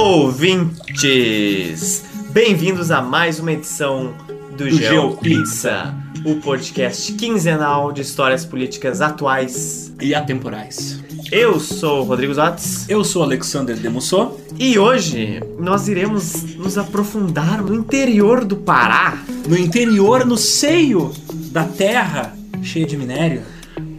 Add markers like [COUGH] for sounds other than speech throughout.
ouvintes! Bem-vindos a mais uma edição do, Do GeoPizza, o podcast quinzenal de histórias políticas atuais. e atemporais. Eu sou o Rodrigo Zotes Eu sou Alexander Demusso. e hoje nós iremos nos aprofundar no interior do Pará. No interior, no seio da terra cheia de minério,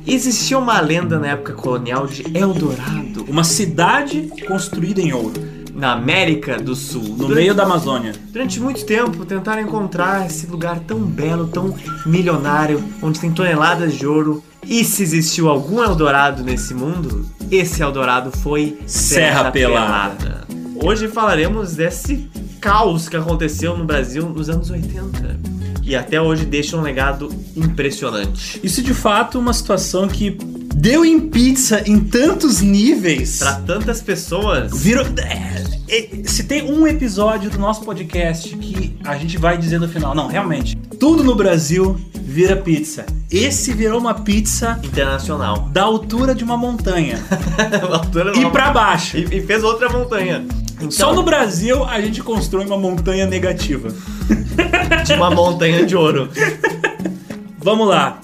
Existia uma lenda na época colonial de Eldorado, uma cidade construída em ouro, na América do Sul. no Durante- meio da Amazônia. Durante muito tempo tentaram encontrar esse lugar tão belo, tão milionário, onde tem toneladas de ouro. E se existiu algum Eldorado nesse mundo, esse Eldorado foi Serra Pelada. Hoje falaremos desse caos que aconteceu no Brasil nos anos 80. E até hoje deixa um legado impressionante. Isso é de fato uma situação que deu em pizza em tantos níveis. Pra tantas pessoas, Virou. é, é, Se tem um episódio do nosso podcast que a gente vai dizer no final, não, realmente, tudo no Brasil vira pizza. Esse virou uma pizza internacional. [LAUGHS] da altura de uma montanha [LAUGHS] altura e não- pra baixo. e, e fez outra montanha. Então, Só no Brasil a gente constrói uma montanha negativa. de uma montanha de ouro. Vamos lá.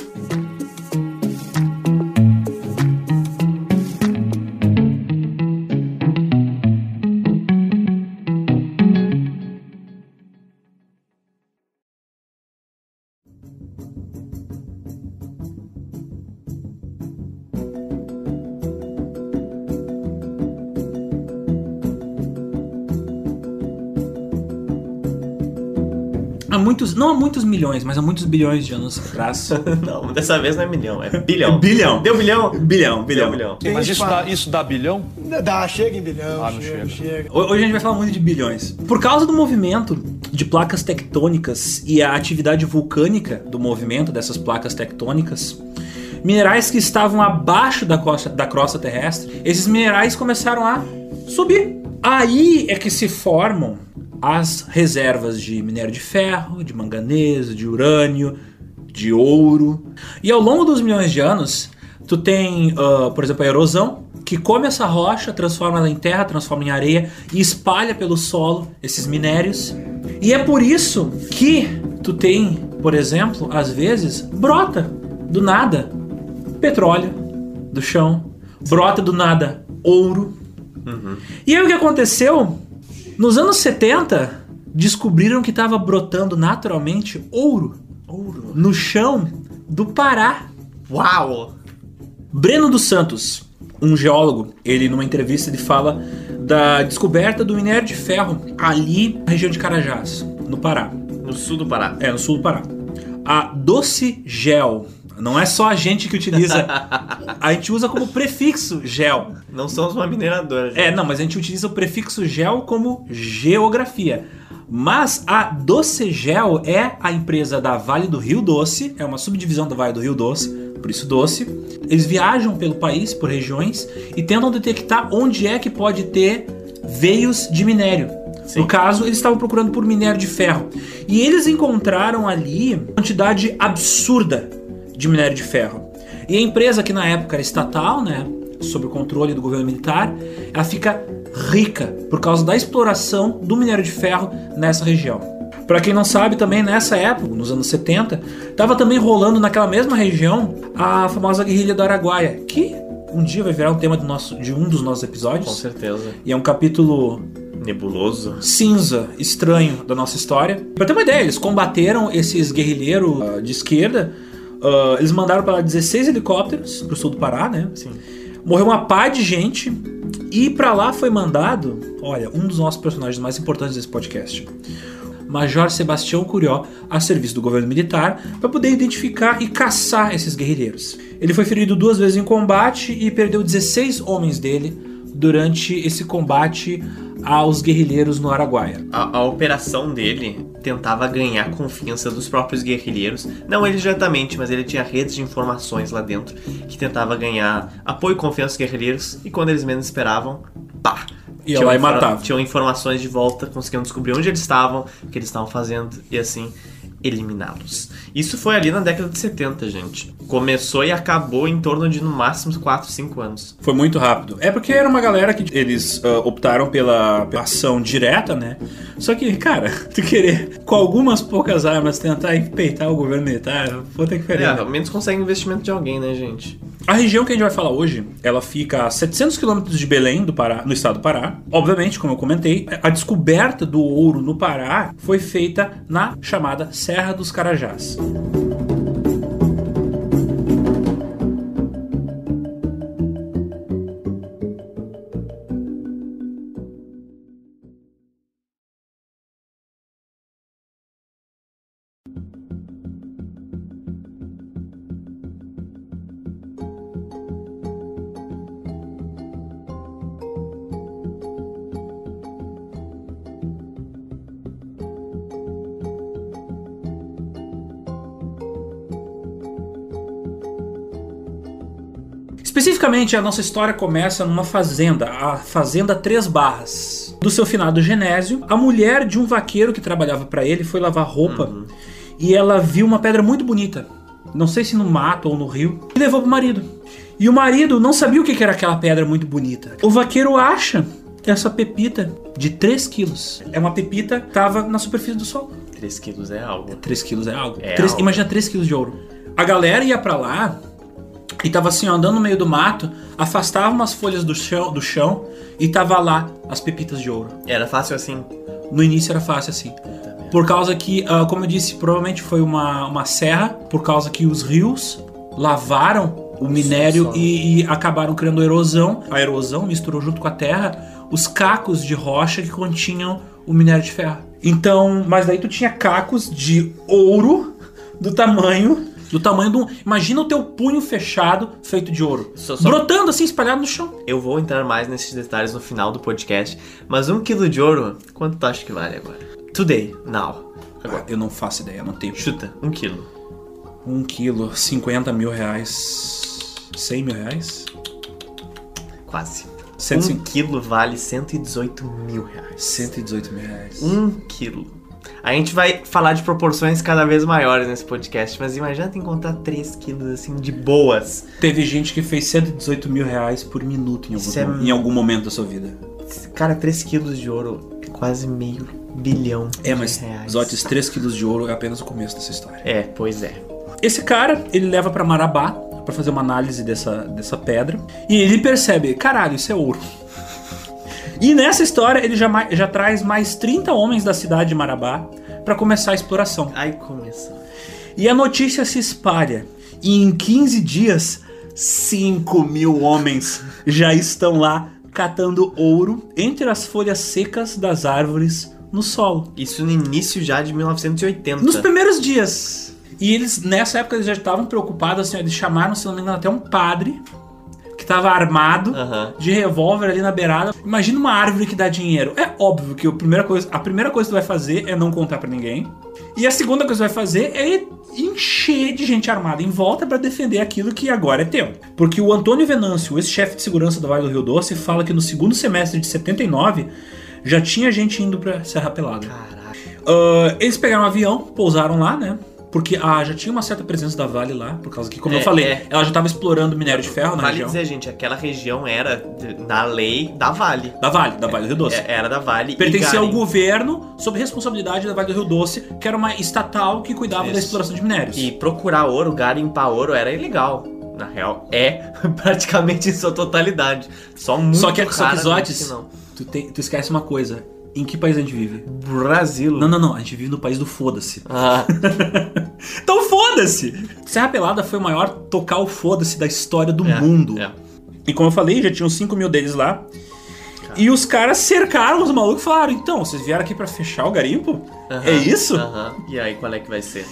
Muitos, não há muitos milhões, mas há muitos bilhões de anos atrás. [LAUGHS] Não, dessa vez não é milhão, é bilhão. [LAUGHS] Bilhão. Deu bilhão? Bilhão, Deu bilhão. bilhão. Mas isso dá, isso dá bilhão? Dá, chega em bilhão, Ah, não chega, chega. chega. Ho- Hoje a gente vai falar muito de bilhões. Por causa do movimento de placas tectônicas e a atividade vulcânica do movimento dessas placas tectônicas, minerais que estavam abaixo da crosta, da crosta terrestre, esses minerais começaram a subir. Aí é que se formam as reservas de minério de ferro, de manganês, de urânio, de ouro. E ao longo dos milhões de anos, tu tem, ah, por exemplo, a erosão, que come essa rocha, transforma ela em terra, transforma em areia e espalha pelo solo esses minérios. E é por isso que tu tem, por exemplo, às vezes, brota do nada petróleo do chão, brota do nada ouro. E aí o que aconteceu? Nos anos 70, descobriram que estava brotando naturalmente ouro, ouro no chão do Pará. Uau! Breno dos Santos, um geólogo, ele numa entrevista ele fala da descoberta do minério de ferro ali na região de Carajás, no Pará. No sul do Pará. É, no sul do Pará. A doce gel. Não é só a gente que utiliza. [LAUGHS] A gente usa como prefixo gel. Não somos uma mineradora. gente. É, não, mas a gente utiliza o prefixo gel como geografia. Mas a Docegel é a empresa da Vale do Rio Doce, é uma subdivisão da Vale do Rio Doce, por isso doce. Eles viajam pelo país, por regiões, e tentam detectar onde é que pode ter veios de minério. Sim. No caso, eles estavam procurando por minério de ferro. E eles encontraram ali uma quantidade absurda de minério de ferro. E a empresa, que na época era estatal, né, sob o controle do governo militar, ela fica rica por causa da exploração do minério de ferro nessa região. Para quem não sabe, também nessa época, nos anos 70, estava também rolando naquela mesma região a famosa guerrilha do Araguaia, que um dia vai virar um tema do nosso, de um dos nossos Com episódios. certeza. E é um capítulo Nebuloso. cinza, estranho da nossa história. Pra ter uma ideia, eles combateram esses guerrilheiros ah, de esquerda. ah, eles mandaram para lá 16 helicópteros pro sul do Pará, né? Sim. Morreu uma pá de gente. E pra lá foi mandado, olha, um dos nossos personagens mais importantes desse podcast. Major Sebastião Curió a serviço do governo militar para poder identificar e caçar esses guerrilheiros. Ele foi ferido duas vezes em combate e perdeu 16 homens dele durante esse combate aos guerrilheiros no Araguaia. A, a operação dele tentava ganhar confiança dos próprios guerrilheiros. Não ele diretamente, mas ele tinha redes de informações lá dentro que tentava ganhar apoio e confiança dos guerrilheiros. E quando eles menos esperavam, pá! Ia lá e matava. Tinham informações de volta, conseguiam descobrir onde eles estavam, o que eles estavam fazendo e assim. Eliminá-los. Isso foi ali na década de 70, gente. Começou e acabou em torno de no máximo 4, 5 anos. Foi muito rápido. É porque era uma galera que eles uh, optaram pela, pela ação direta, né? Só que, cara, [LAUGHS] tu querer com algumas poucas armas tentar empeitar o governo militar, vou ter que É, ferir. ao menos consegue investimento de alguém, né, gente? A região que a gente vai falar hoje, ela fica a 700 quilômetros de Belém, do Pará, no estado do Pará. Obviamente, como eu comentei, a descoberta do ouro no Pará foi feita na chamada Serra dos Carajás. Especificamente, a nossa história começa numa fazenda, a Fazenda Três Barras. Do seu finado Genésio, a mulher de um vaqueiro que trabalhava para ele foi lavar roupa e ela viu uma pedra muito bonita. Não sei se no mato ou no rio, e levou pro marido. E o marido não sabia o que era aquela pedra muito bonita. O vaqueiro acha essa pepita de 3 quilos. É uma pepita que tava na superfície do solo. 3 quilos é algo. 3 quilos é algo. É Três- algo. Imagina 3 quilos de ouro. A galera ia pra lá e tava assim, ó, andando no meio do mato, afastava umas folhas do chão, do chão e tava lá as pepitas de ouro. Era fácil assim. No início era fácil assim. Por causa que, ah, como eu disse, provavelmente foi uma, uma serra, por causa que os rios lavaram o minério e, e acabaram criando erosão. A erosão misturou junto com a terra os cacos de rocha que continham o minério de ferro. Então, mas daí tu tinha cacos de ouro do tamanho do tamanho de um, imagina o teu punho fechado feito de ouro, Só- só- brotando assim espalhado no chão. Eu vou entrar mais nesses detalhes no final do podcast. Mas um quilo de ouro, quanto tu acha que vale agora? Today, now. Agora. Eu não faço ideia, não tenho. Chuta, um quilo. Um quilo, 50 mil reais. 100 mil reais? Quase. 105. Um quilo vale 118 mil reais. 118 mil reais. Um quilo. A gente vai falar de proporções cada vez maiores nesse podcast, mas imagina encontrar 3 quilos assim de boas. Teve gente que fez 118 mil reais por minuto em algum, é em algum momento da sua vida. Cara, 3 quilos de ouro é quase meio bilhão É, de mas reais. Zotes, 3 quilos de ouro é apenas o começo dessa história. É, pois é. Esse cara, ele leva pra Marabá pra fazer uma análise dessa, dessa pedra e ele percebe, caralho, isso é ouro. E nessa história ele já, já traz mais 30 homens da cidade de Marabá pra começar a exploração. Aí começou. E a notícia se espalha. E em 15 dias, 5 mil homens já estão lá catando ouro entre as folhas secas das árvores no solo. Isso no início já de 1980. Nos primeiros dias. E eles, nessa época, eles já estavam preocupados, assim, eles chamaram, se não me engano, até um padre estava armado de revólver ali na beirada. Imagina uma árvore que dá dinheiro. É óbvio que a primeira coisa, a primeira coisa que tu vai fazer é não contar pra ninguém. E a segunda coisa que tu vai fazer é encher de gente armada em volta pra defender aquilo que agora é teu. Porque o Antônio Venâncio, esse chefe de segurança do Vale do Rio Doce, fala que no segundo semestre de 79 já tinha gente indo pra Serra Pelada. Caraca. Ah, eles pegaram um avião, pousaram lá, né? Porque ah, já tinha uma certa presença da Vale lá, por causa que, como É, eu falei, é. ela já estava explorando minério de ferro na Vale região. dizer, gente, aquela região era, na lei, da Vale. Da Vale, da Vale do Rio Doce. É, Era da Vale. Pertencia ao governo sob responsabilidade da Vale do Rio Doce, que era uma estatal que cuidava da Isso. exploração de minérios. E procurar ouro, garimpar ouro era ilegal. Na real, é [LAUGHS] praticamente em sua totalidade. Só muito Só que, só que Zotes, que não. tu, te- tu esquece uma coisa. Em que país a gente vive? Brasil. Não, não, não. A gente vive no país do foda-se. Ah, [LAUGHS] Então foda-se! Serra Pelada foi o maior tocar o foda-se da história do é, mundo. é. E como eu falei, já tinham 5 mil deles lá. E os caras cercaram os malucos e falaram: então, vocês vieram aqui pra fechar o garimpo? É isso? aham. E aí, qual é que vai ser?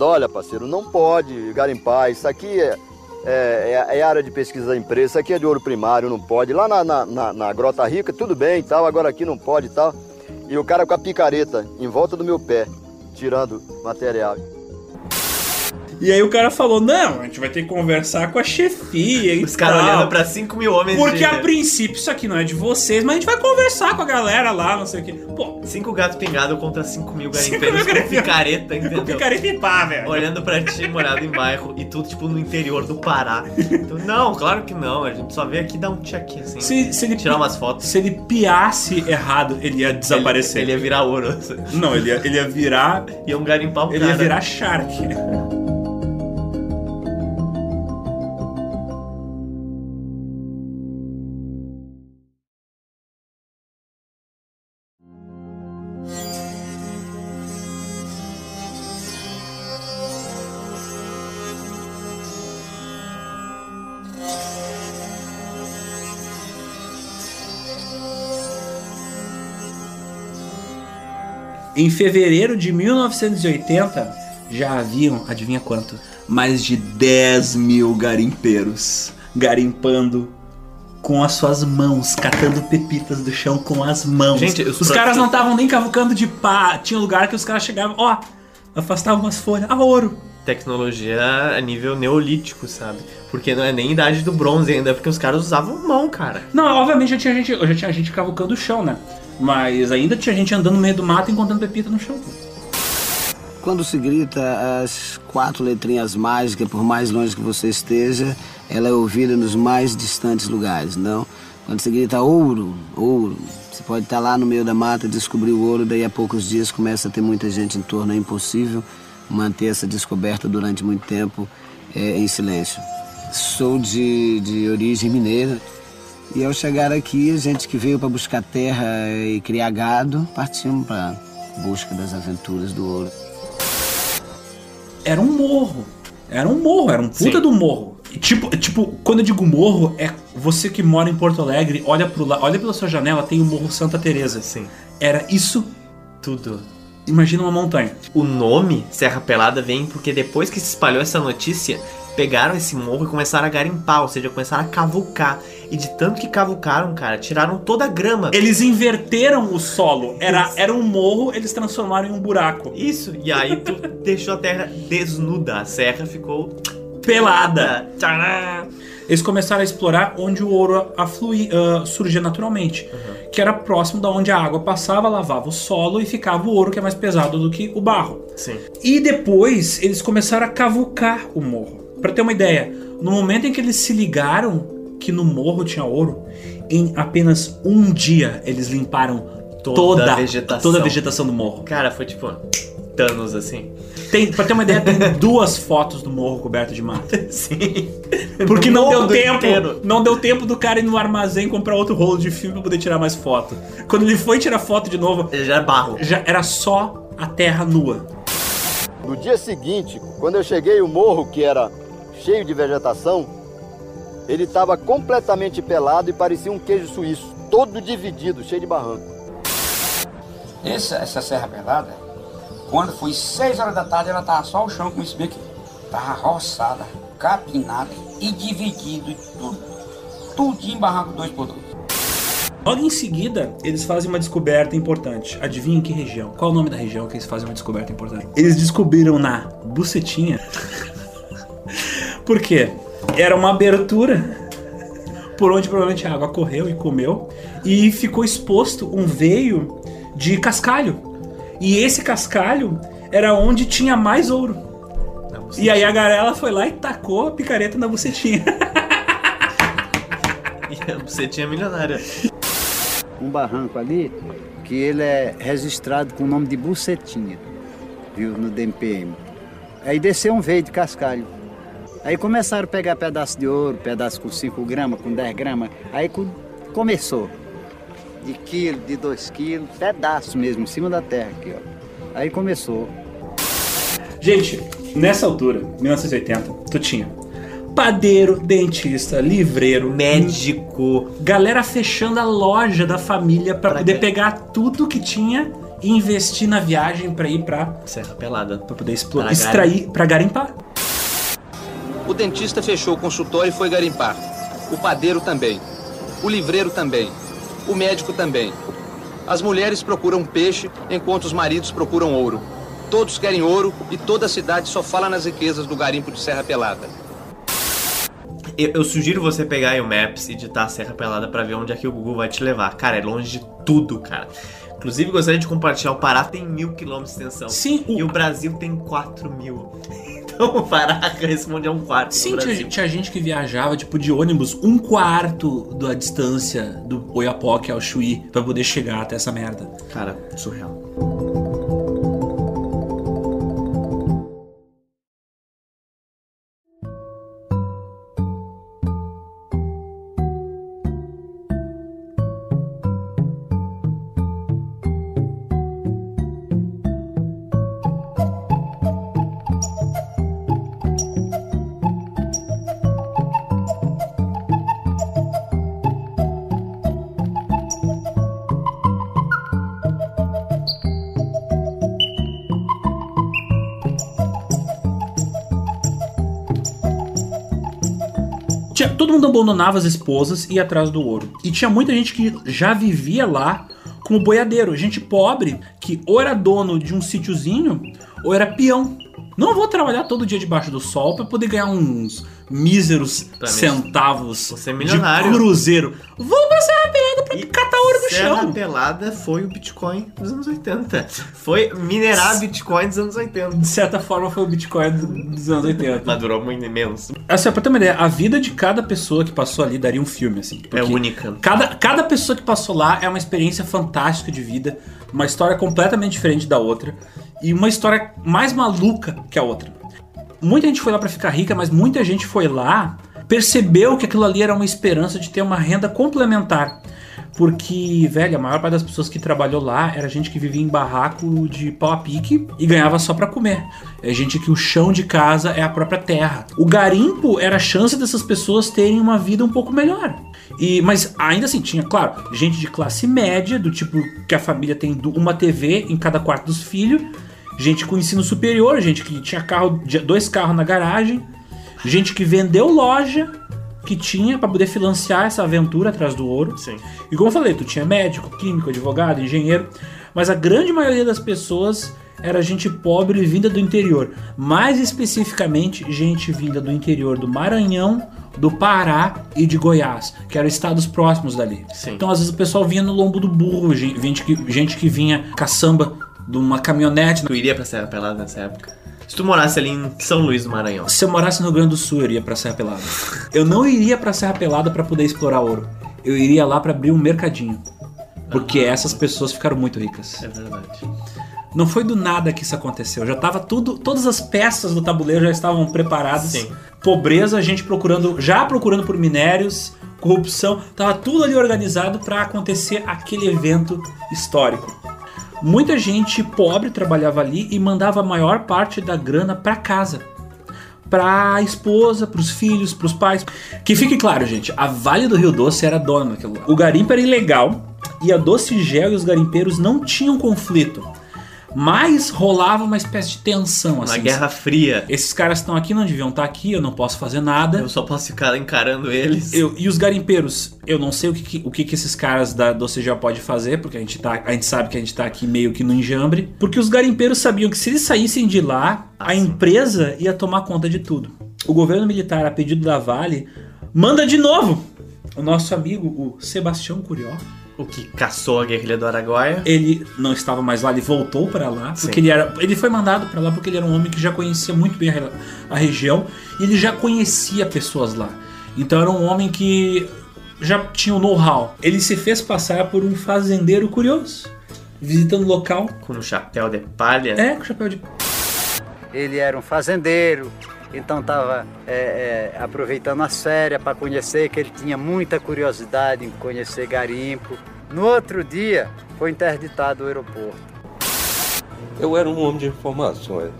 Olha, parceiro, não pode garimpar. Isso aqui é, é, é- é área de pesquisa da empresa. Aqui é de ouro primário, não pode. Lá na, na, na- na Grota Rica, tudo bem e tal. Agora aqui não pode e tal. E o cara com a picareta em volta do meu pé, tirando material. E aí o cara falou: Não, a gente vai ter que conversar com a chefia. E Os caras olhando pra 5 mil homens Porque de... a princípio isso aqui não é de vocês, mas a gente vai conversar com a galera lá, não sei o quê. Pô, Cinco gatos pingados contra 5 mil garimpeiros com picareta, com entendeu? picareta e pá, velho. Olhando pra ti, morado em bairro, e tudo, tipo, no interior do Pará. Então, não, claro que não. A gente só veio aqui dar um check assim. Se, se ele Tirar umas fotos. Se ele piasse errado, ele ia desaparecer. Ele, ele ia virar ouro. Não, ele ia, ele ia virar. Iam garimpar o Ele ia virar Shark. Em fevereiro de 1980, já haviam, adivinha quanto? Mais de 10 mil garimpeiros garimpando com as suas mãos, catando pepitas do chão com as mãos. Gente, os os caras não estavam nem cavucando de pá. Tinha lugar que os caras chegavam, ó, afastavam umas folhas, ah, ouro. Tecnologia a nível neolítico, sabe? Porque não é nem idade do bronze ainda, porque os caras usavam mão, cara. Não, obviamente já tinha gente, já tinha gente cavucando o chão, né? Mas ainda tinha gente andando no meio do mato encontrando pepita no chão. Quando se grita as quatro letrinhas mágicas, por mais longe que você esteja, ela é ouvida nos mais distantes lugares, não? Quando se grita ouro, ouro, você pode estar lá no meio da mata, descobrir o ouro, daí a poucos dias começa a ter muita gente em torno, é impossível manter essa descoberta durante muito tempo é, em silêncio. Sou de, de origem mineira e ao chegar aqui, a gente que veio para buscar terra e criar gado, partimos para busca das aventuras do ouro. Era um morro. Era um morro, era um puta Sim. do morro. E tipo, tipo, quando eu digo morro, é você que mora em Porto Alegre, olha pro la... olha pela sua janela, tem o Morro Santa Teresa. Sim. Era isso, Tudo. imagina uma montanha. O nome Serra Pelada vem porque depois que se espalhou essa notícia, pegaram esse morro e começaram a garimpar, ou seja, começaram a cavucar. E de tanto que cavucaram, cara, tiraram toda a grama. Eles inverteram o solo. Era, era um morro, eles transformaram em um buraco. Isso, e aí tu [LAUGHS] deixou a terra desnuda. A serra ficou Pelada. Tcharam! Eles começaram a explorar onde o ouro afluía, ah, surgia naturalmente. Que era próximo da onde a água passava, lavava o solo e ficava o ouro que é mais pesado do que o barro. Sim. E depois eles começaram a cavucar o morro. Pra ter uma ideia, no momento em que eles se ligaram que no morro tinha ouro, em apenas um dia eles limparam Toda toda, a vegetação. toda a vegetação do morro. Cara, foi tipo Thanos assim. Tem, pra ter uma ideia, tem [LAUGHS] duas fotos do morro coberto de mata. Sim. Porque [LAUGHS] No não deu tempo. inteiro. Não deu tempo do cara ir no armazém comprar outro rolo de filme pra poder tirar mais foto. Quando ele foi tirar foto de novo, Já é barro. já era só a terra nua. No dia seguinte, quando eu cheguei o morro, que era cheio de vegetação, ele estava completamente pelado e parecia um queijo suíço, todo dividido, cheio de barranco. Essa, essa serra pelada, quando foi 6 horas da tarde, ela tava só o chão como isso bem aqui. Tava roçada, capinada e dividido, tudo, tudo em barranco dois por dois. Logo em seguida, eles fazem uma descoberta importante. Adivinha em que região? Qual o nome da região que eles fazem uma descoberta importante? Eles descobriram na Bucetinha. Por quê? Era uma abertura por onde provavelmente a água correu e comeu e ficou exposto um veio de cascalho. E esse cascalho era onde tinha mais ouro. E aí a garela foi lá e tacou a picareta na bucetinha. [LAUGHS] Você tinha milionária. um barranco ali que ele é registrado com o nome de Bucetinha, viu, no DMPM. Aí desceu um veio de cascalho. Aí começaram a pegar pedaço de ouro, pedaço com 5 gramas, com 10 gramas. Aí co- começou. De quilo, de 2 quilos, pedaço mesmo, em cima da terra aqui, ó. Aí começou. Gente, nessa altura, 1980, tu tinha padeiro, dentista, livreiro, Médico. galera fechando a loja da família pra Pra poder quê? pegar tudo que tinha e investir na viagem pra ir pra, Serra Pelada. pra poder explorar, Pra extrair, pra garimpar. O dentista fechou o consultório e foi garimpar. O padeiro também. O livreiro também. O médico também. As mulheres procuram peixe enquanto os maridos procuram ouro. Todos querem ouro e toda a cidade só fala nas riquezas do garimpo de Serra Pelada. Eu, eu sugiro você pegar aí o Maps e digitar Serra Pelada pra ver onde é que o Google vai te levar. Cara, é longe de tudo, cara. Inclusive, gostaria de compartilhar, o Pará tem mil quilômetros de extensão. Sim, o- E o Brasil tem quatro mil. Então o Pará responde a um quarto Sim, tinha, Brasil. tinha gente que viajava, tipo, de ônibus, um quarto da distância do Oiapoque ao Chuí pra poder chegar até essa merda. Cara, surreal. Abandonava as esposas e ia atrás do ouro. E tinha muita gente que já vivia lá como boiadeiro. Gente pobre que ou era dono de um sítiozinho ou era peão. Não vou trabalhar todo dia debaixo do sol pra poder ganhar uns míseros Pra mim, centavos você é milionário. de cruzeiro. Vou pra Serra Pelada pra E catar ouro no Serra chão. Pelada foi o Bitcoin dos anos 80. Foi minerar [LAUGHS] Bitcoin dos anos 80. De certa forma foi o Bitcoin do- dos anos 80. Mas durou muito menos. Assim, pra ter uma ideia, a vida de cada pessoa que passou ali daria um filme, assim. É única. Cada, cada pessoa que passou lá é uma experiência fantástica de vida, uma história completamente diferente da outra e uma história mais maluca que a outra. Muita gente foi lá pra ficar rica, mas muita gente foi lá, percebeu que aquilo ali era uma esperança de ter uma renda complementar. Porque, velho, a maior parte das pessoas que trabalhou lá era gente que vivia em barraco de pau a pique e ganhava só pra comer. É gente que o chão de casa é a própria terra. O garimpo era a chance dessas pessoas terem uma vida um pouco melhor. E, mas ainda assim, tinha, claro, gente de classe média, do tipo que a família tem uma TV em cada quarto dos filhos, gente com ensino superior, gente que tinha carro, dois carros na garagem, gente que vendeu loja que tinha pra poder financiar essa aventura atrás do ouro. Sim. E como eu falei, tu tinha médico, químico, advogado, engenheiro, mas a grande maioria das pessoas era gente pobre vinda do interior. Mais especificamente, gente vinda do interior do Maranhão, do Pará e de Goiás, que eram estados próximos dali. Sim. Então, às vezes, o pessoal vinha no lombo do burro, gen- gente que, gente que vinha caçamba de uma caminhonete. Tu iria pra Serra Pelada nessa época? Se tu morasse ali em São Luís do Maranhão. Se eu morasse no Rio Grande do Sul, eu iria pra Serra Pelada. Eu não iria pra Serra Pelada pra poder explorar ouro. Eu iria lá pra abrir um mercadinho. Porque essas pessoas ficaram muito ricas. É verdade. Não foi do nada que isso aconteceu. Já tava tudo, todas as peças do tabuleiro já estavam preparadas. Sim. Pobreza, gente procurando, já procurando por minérios, corrupção, tava tudo ali organizado para acontecer aquele evento histórico. Muita gente pobre trabalhava ali e mandava a maior parte da grana para casa. Pra esposa, pros filhos, pros pais. Que fique claro, gente, a Vale do Rio Doce era dona daquilo lá. O garimpo era ilegal e a Doce Gel e os garimpeiros não tinham conflito. Mas rolava uma espécie de tensão, assim. Na Guerra Fria. Esses caras estão aqui, não deviam estar aqui, eu não posso fazer nada. Eu só posso ficar encarando eles. Eu- e os garimpeiros, eu não sei o que, o que, que esses caras da Docegel pode fazer, porque a gente, tá, a gente sabe que a gente tá aqui meio que no enjambre. Porque os garimpeiros sabiam que se eles saíssem de lá, a empresa ia tomar conta de tudo. O governo militar, a pedido da Vale, manda de novo o nosso amigo, o Sebastião Curió. O que caçou a guerrilha do Araguaia. Ele não estava mais lá, ele voltou para lá, Sim. porque ele era, ele foi mandado para lá porque ele era um homem que já conhecia muito bem a, a região e ele já conhecia pessoas lá. Então era um homem que já tinha o know-how. Ele se fez passar por um fazendeiro curioso, visitando o local. Com um chapéu de palha. É, com chapéu de Ele era um fazendeiro, então estava aproveitando as férias para conhecer, que ele tinha muita curiosidade em conhecer garimpo. No outro dia, foi interditado o aeroporto. Eu era um homem de informações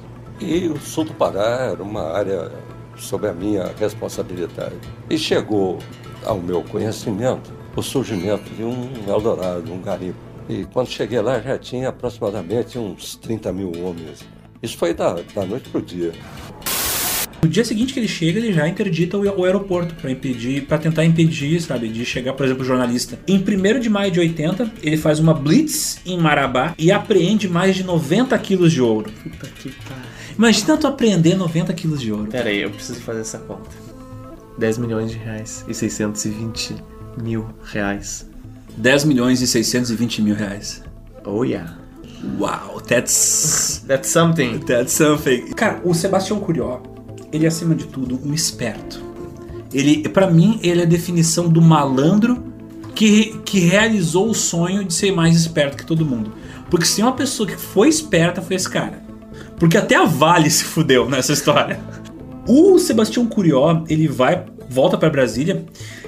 e o sul do Pará era uma área sob a minha responsabilidade. E chegou ao meu conhecimento o surgimento de um Eldorado, um garimpo. E quando cheguei lá já tinha aproximadamente uns 30 mil homens. Isso foi da, da noite para o dia. No dia seguinte que ele chega, ele já interdita o, aeroporto para impedir, para tentar impedir, sabe, de chegar, por exemplo, o jornalista. Em 1 de maio de 80, ele faz uma blitz em Marabá e apreende mais de 90 quilos de ouro. Puta que pariu. Imagina tu apreender 90 quilos de ouro. Pera aí, eu preciso fazer essa conta. 10 milhões de reais e 620 mil reais. 10 milhões e 620 mil reais. Oh yeah. Wow, that's... That's something. That's something. Cara, o Sebastião Curió, ele é acima de tudo um esperto. Ele, para mim, ele é a definição do malandro que, que realizou o sonho de ser mais esperto que todo mundo. Porque se uma pessoa que foi esperta, foi esse cara. Porque até a Vale se fudeu nessa história. O Sebastião Curió, ele vai, volta para Brasília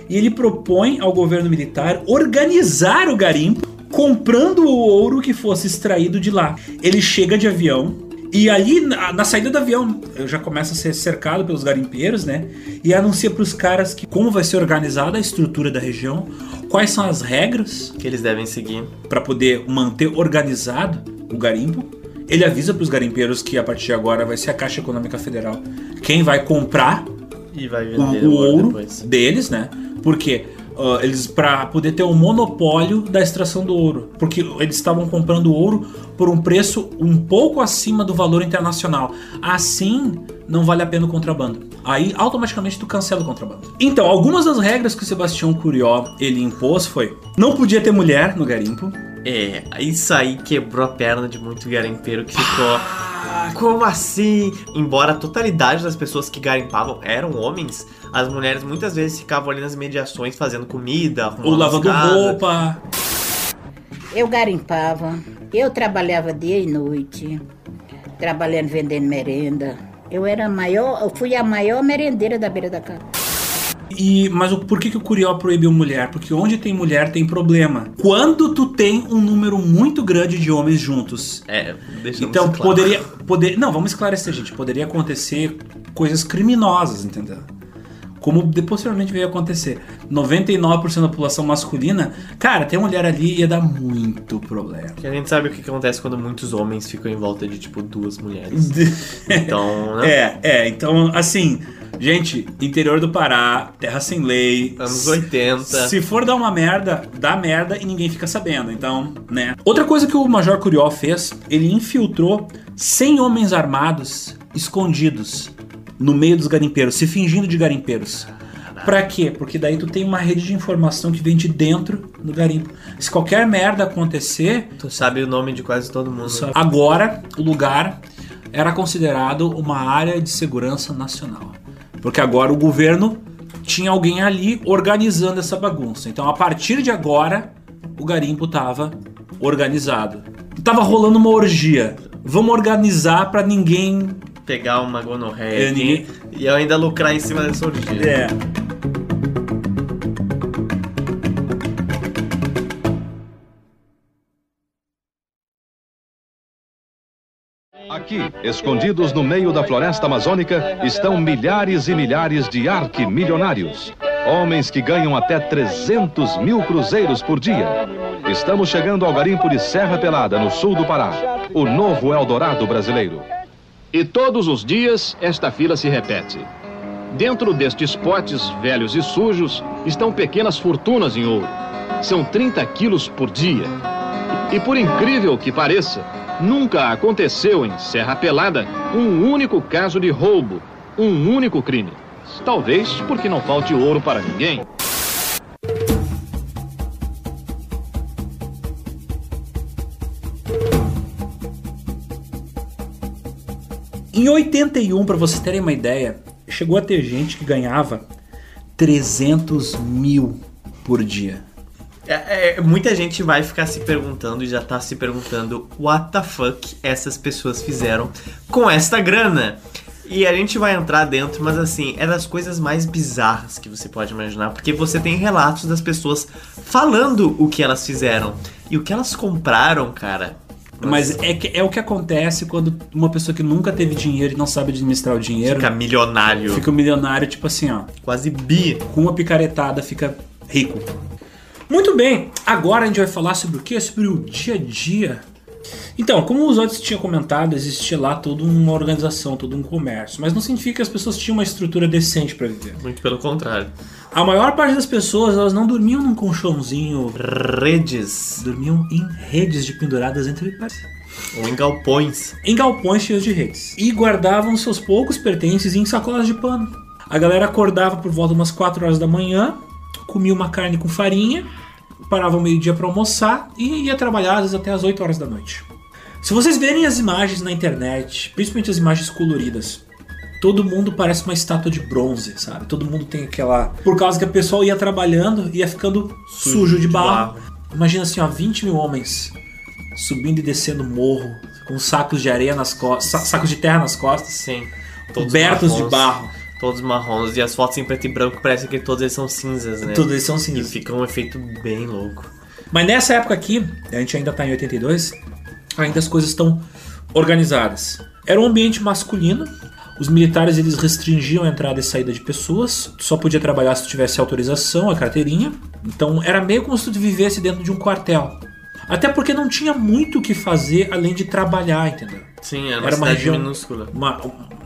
e ele propõe ao governo militar organizar o garimpo comprando o ouro que fosse extraído de lá. Ele chega de avião e ali na, na saída do avião já começa a ser cercado pelos garimpeiros, né? E anuncia para os caras que como vai ser organizada a estrutura da região, quais são as regras Que eles devem seguir. para poder manter organizado o garimpo. Ele avisa para os garimpeiros que a partir de agora vai ser a Caixa Econômica Federal quem vai comprar E vai o, o ouro depois. deles, né? Porque ah, eles para poder ter o monopólio da extração do ouro, porque eles estavam comprando ouro por um preço um pouco acima do valor internacional. Assim, não vale a pena o contrabando. Aí automaticamente tu cancela o contrabando. Então, algumas das regras que o Sebastião Curió ele impôs foi: não podia ter mulher no garimpo. É, isso aí quebrou a perna de muito garimpeiro que ficou. Como assim? Embora a totalidade das pessoas que garimpavam eram homens, as mulheres muitas vezes ficavam ali nas mediações fazendo comida, Ou lavando as casas. roupa. Eu garimpava, eu trabalhava dia e noite, trabalhando vendendo merenda. Eu era a maior, eu fui a maior merendeira da beira da casa. E, mas o, por que, que o Curió proibiu mulher? Porque onde tem mulher tem problema. Quando tu tem um número muito grande de homens juntos. É, deixa Então poderia, poder, não, vamos esclarecer, gente. Poderia acontecer coisas criminosas, entendeu? Como posteriormente veio acontecer. 99% da população masculina, cara, ter mulher ali ia dar muito problema. Que a gente sabe o que que acontece quando muitos homens ficam em volta de tipo duas mulheres. [LAUGHS] Então, né? É, é, então assim, gente, interior do Pará, terra sem lei. Anos 80. Se for dar uma merda, dá merda e ninguém fica sabendo. Então, né? Outra coisa que o Major Curió fez, ele infiltrou 100 homens armados escondidos no meio dos garimpeiros, se fingindo de garimpeiros. Pra quê? Porque daí tu tem uma rede de informação que vem de dentro do garimpo. Se qualquer merda acontecer, Tu sabe o nome de quase todo mundo. só- Agora, o lugar era considerado uma área de segurança nacional. Porque agora o governo tinha alguém ali organizando essa bagunça. Então, a partir de agora, o garimpo tava organizado. Tava rolando uma orgia. Vamos organizar pra ninguém. Pegar uma gonorreia aqui ninguém- e eu ainda lucrar em cima dessa orgia. É. Aqui, escondidos no meio da floresta amazônica, estão milhares e milhares de arquimilionários. Homens que ganham até 300 mil cruzeiros por dia. Estamos chegando ao garimpo de Serra Pelada, no sul do Pará. O novo Eldorado brasileiro. E todos os dias esta fila se repete. Dentro destes potes velhos e sujos estão pequenas fortunas em ouro. São 30 quilos por dia. E por incrível que pareça, nunca aconteceu em Serra Pelada um único caso de roubo, um único crime. Talvez porque não falte ouro para ninguém. Em 81, pra vocês terem uma ideia, chegou a ter gente que ganhava 300 mil por dia. É, é, muita gente vai ficar se perguntando e já tá se perguntando what the fuck essas pessoas fizeram com esta grana. E a gente vai entrar dentro, mas assim, é das coisas mais bizarras que você pode imaginar, porque você tem relatos das pessoas falando o que elas fizeram. E o que elas compraram, cara. Mas é, que- é o que acontece quando uma pessoa que nunca teve dinheiro e não sabe administrar o dinheiro Fica milionário. fica um milionário, tipo assim, ó. Quase bi. Com uma picaretada fica rico. Muito bem, agora a gente vai falar sobre o quê? Sobre o dia a dia Então, como os outros tinham comentado, existia lá toda uma organização, todo um comércio. Mas não significa que as pessoas tinham uma estrutura decente para viver. Muito pelo contrário. A maior parte das pessoas, elas não dormiam num colchãozinho. Redes. Dormiam em redes de penduradas entre pares. Ou em galpões. Em galpões cheios de redes. E guardavam seus poucos pertences em sacolas de pano. A galera acordava por volta umas 4 horas da manhã, comia uma carne com farinha, parava ao meio-dia para almoçar e ia trabalhar às vezes até as 8 horas da noite. Se vocês verem as imagens na internet, principalmente as imagens coloridas, todo mundo parece uma estátua de bronze, sabe? Todo mundo tem aquela. Por causa que a pessoa ia trabalhando, ia ficando sujo, sujo de, barro. de barro. Imagina assim, ó, 20 mil homens subindo e descendo morro, com sacos de areia nas costas, sacos de terra nas costas. Sim. Cobertos de barro. Todos marrons. E as fotos em preto e branco parece que todos eles são cinzas, né? Todos eles são cinzas. E fica um efeito bem louco. Mas nessa época aqui, a gente ainda tá em 82, ainda as coisas estão organizadas. Era um ambiente masculino. Os militares eles restringiam a entrada e saída de pessoas. Tu só podia trabalhar se tu tivesse autorização, a carteirinha. Então era meio como se tu vivesse dentro de um quartel. Até porque não tinha muito o que fazer além de trabalhar, entendeu? Sim, era uma, era uma região minúscula. Uma,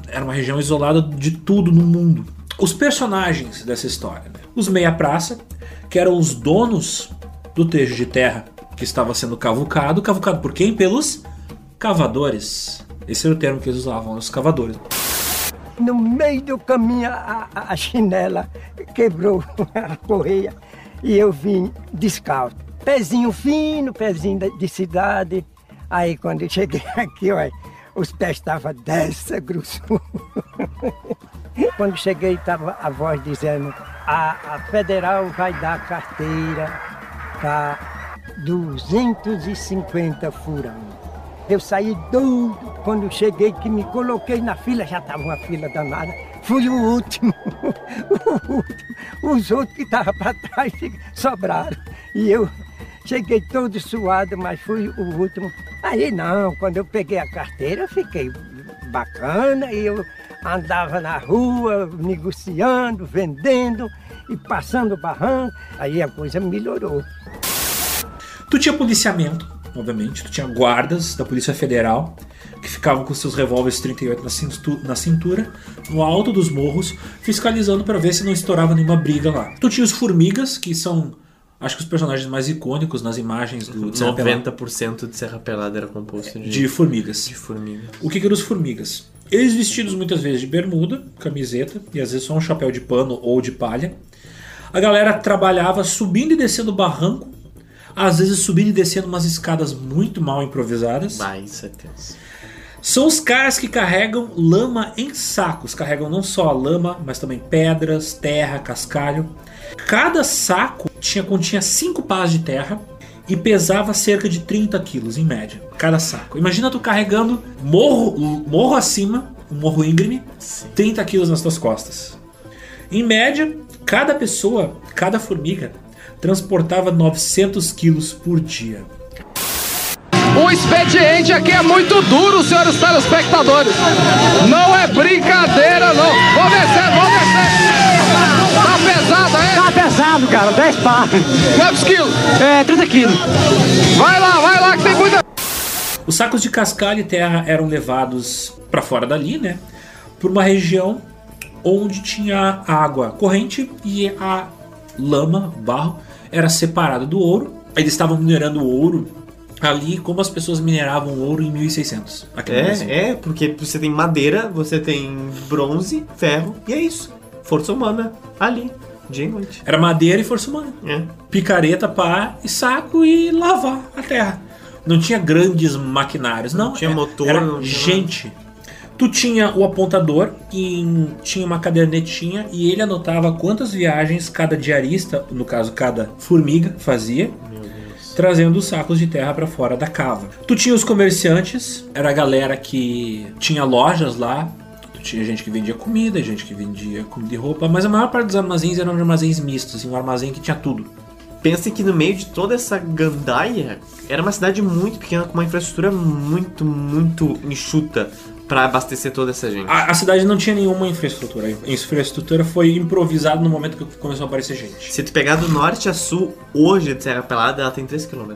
era uma região isolada de tudo no mundo. Os personagens dessa história, né? os meia-praça, que eram os donos do trecho de terra que estava sendo cavucado, cavucado por quem? Pelos cavadores. Esse era o termo que eles usavam, os cavadores. No meio do caminho a, a chinela quebrou [LAUGHS] a correia e eu vim descalço. Pezinho fino, pezinho de cidade. Aí quando eu cheguei [LAUGHS] aqui, olha, os pés estavam dessa grossura. [LAUGHS] Quando cheguei, estava a voz dizendo: a, a federal vai dar carteira para 250 furão. Eu saí doido. Quando cheguei, que me coloquei na fila, já estava uma fila danada. Fui o último. [LAUGHS] o último. Os outros que estavam para trás [LAUGHS] sobraram. E eu cheguei todo suado, mas fui o último. Aí não, quando eu peguei a carteira, fiquei bacana e eu andava na rua negociando, vendendo e passando barranco. Aí a coisa melhorou. Tu tinha policiamento, obviamente, tu tinha guardas da Polícia Federal que ficavam com seus revólveres 38 na cintura, no alto dos morros, fiscalizando para ver se não estourava nenhuma briga lá. Tu tinha os formigas, que são Acho que os personagens mais icônicos nas imagens do de 90% de Serra Pelada era composto de, de formigas. De formigas. O que, que eram os formigas? Eles vestidos muitas vezes de bermuda, camiseta e às vezes só um chapéu de pano ou de palha. A galera trabalhava subindo e descendo barranco, às vezes subindo e descendo umas escadas muito mal improvisadas. Isso é tenso. São os caras que carregam lama em sacos. Carregam não só a lama, mas também pedras, terra, cascalho. Cada saco tinha, continha 5 pás de terra e pesava cerca de 30 quilos em média, cada saco. Imagina tu carregando morro, morro acima, um morro íngreme, Sim. 30 quilos nas tuas costas. Em média, cada pessoa, cada formiga, transportava 900 quilos por dia. O expediente aqui é muito duro, senhores telespectadores. Não é brincadeira, não. Vou descer, vou descer. Tá pesado, é? Tá pesado, cara. 10 pá. Quantos quilos? É, 30 quilos. Vai lá, vai lá, que tem muita. Os sacos de cascalho e terra eram levados para fora dali, né? Por uma região onde tinha água corrente e a lama, barro, era separada do ouro. Eles estavam minerando o ouro ali como as pessoas mineravam ouro em 1600. é, é, porque você tem madeira, você tem bronze, ferro, e é isso. Força humana ali, dia e noite. Era madeira e força humana. É. Picareta, pá e saco e lavar a terra. Não tinha grandes maquinários, não. não tinha era, motor, era não tinha gente. Tu tinha o apontador, que tinha uma cadernetinha e ele anotava quantas viagens cada diarista, no caso cada formiga, fazia trazendo os sacos de terra para fora da cava. Tu tinha os comerciantes, era a galera que tinha lojas lá. Tinha gente que vendia comida, gente que vendia comida e roupa, mas a maior parte dos armazéns eram armazéns mistos, assim, um armazém que tinha tudo. Pensa que no meio de toda essa gandaia, era uma cidade muito pequena, com uma infraestrutura muito, muito enxuta para abastecer toda essa gente. A, a, cidade não tinha nenhuma infraestrutura. A infraestrutura foi improvisada no momento que começou a aparecer gente. Se tu pegar do norte a sul, hoje de Serra Pelada, ela tem 3 km.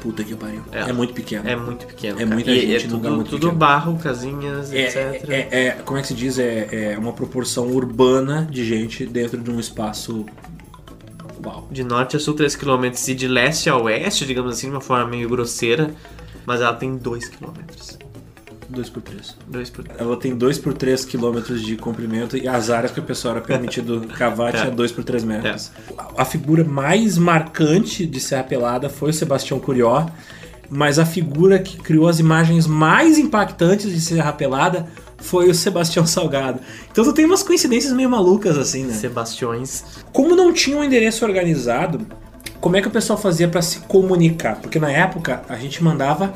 Puta que pariu. É, muito pequeno. É muito pequeno. É cara. muita E gente é tudo, muito tudo pequeno. barro, casinhas, É, etc. é, é- como é que se diz? É, é uma proporção urbana de gente dentro de um espaço. Uau. De norte a sul, 3 km e de leste a oeste, digamos assim, de uma forma meio grosseira, mas ela tem 2 km. 2 por 3. 2 por Ela tem 2 por 3 quilômetros de comprimento e as áreas que o pessoal era permitido [LAUGHS] cavar tinha É. 2 por 3 metros. A figura mais marcante de Serra Pelada foi o Sebastião Curió, mas a figura que criou as imagens mais impactantes de Serra Pelada foi o Sebastião Salgado. Então tu tem umas coincidências meio malucas assim, né? Sebastiões. Como não tinha um endereço organizado, como é que o pessoal fazia pra se comunicar? Porque na época a gente mandava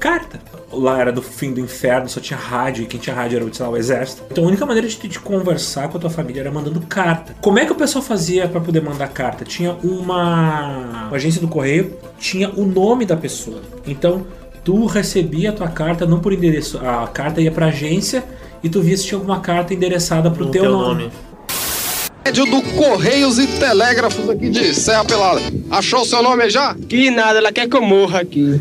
carta. Lá era do fim do inferno, só tinha rádio, e quem tinha rádio era lá, o exército. Então a única maneira de, de conversar com a tua família era mandando carta. Como é que o pessoal fazia pra poder mandar carta? Tinha uma, uma agência do correio, tinha o nome da pessoa. Então tu recebia a tua carta não por endereço, a carta ia pra agência e tu via se tinha alguma carta endereçada pro No teu, teu nome. nome. Prédio do Correios e Telégrafos aqui de Serra Pelada. Achou o seu nome já? Que nada, ela quer que eu morra aqui.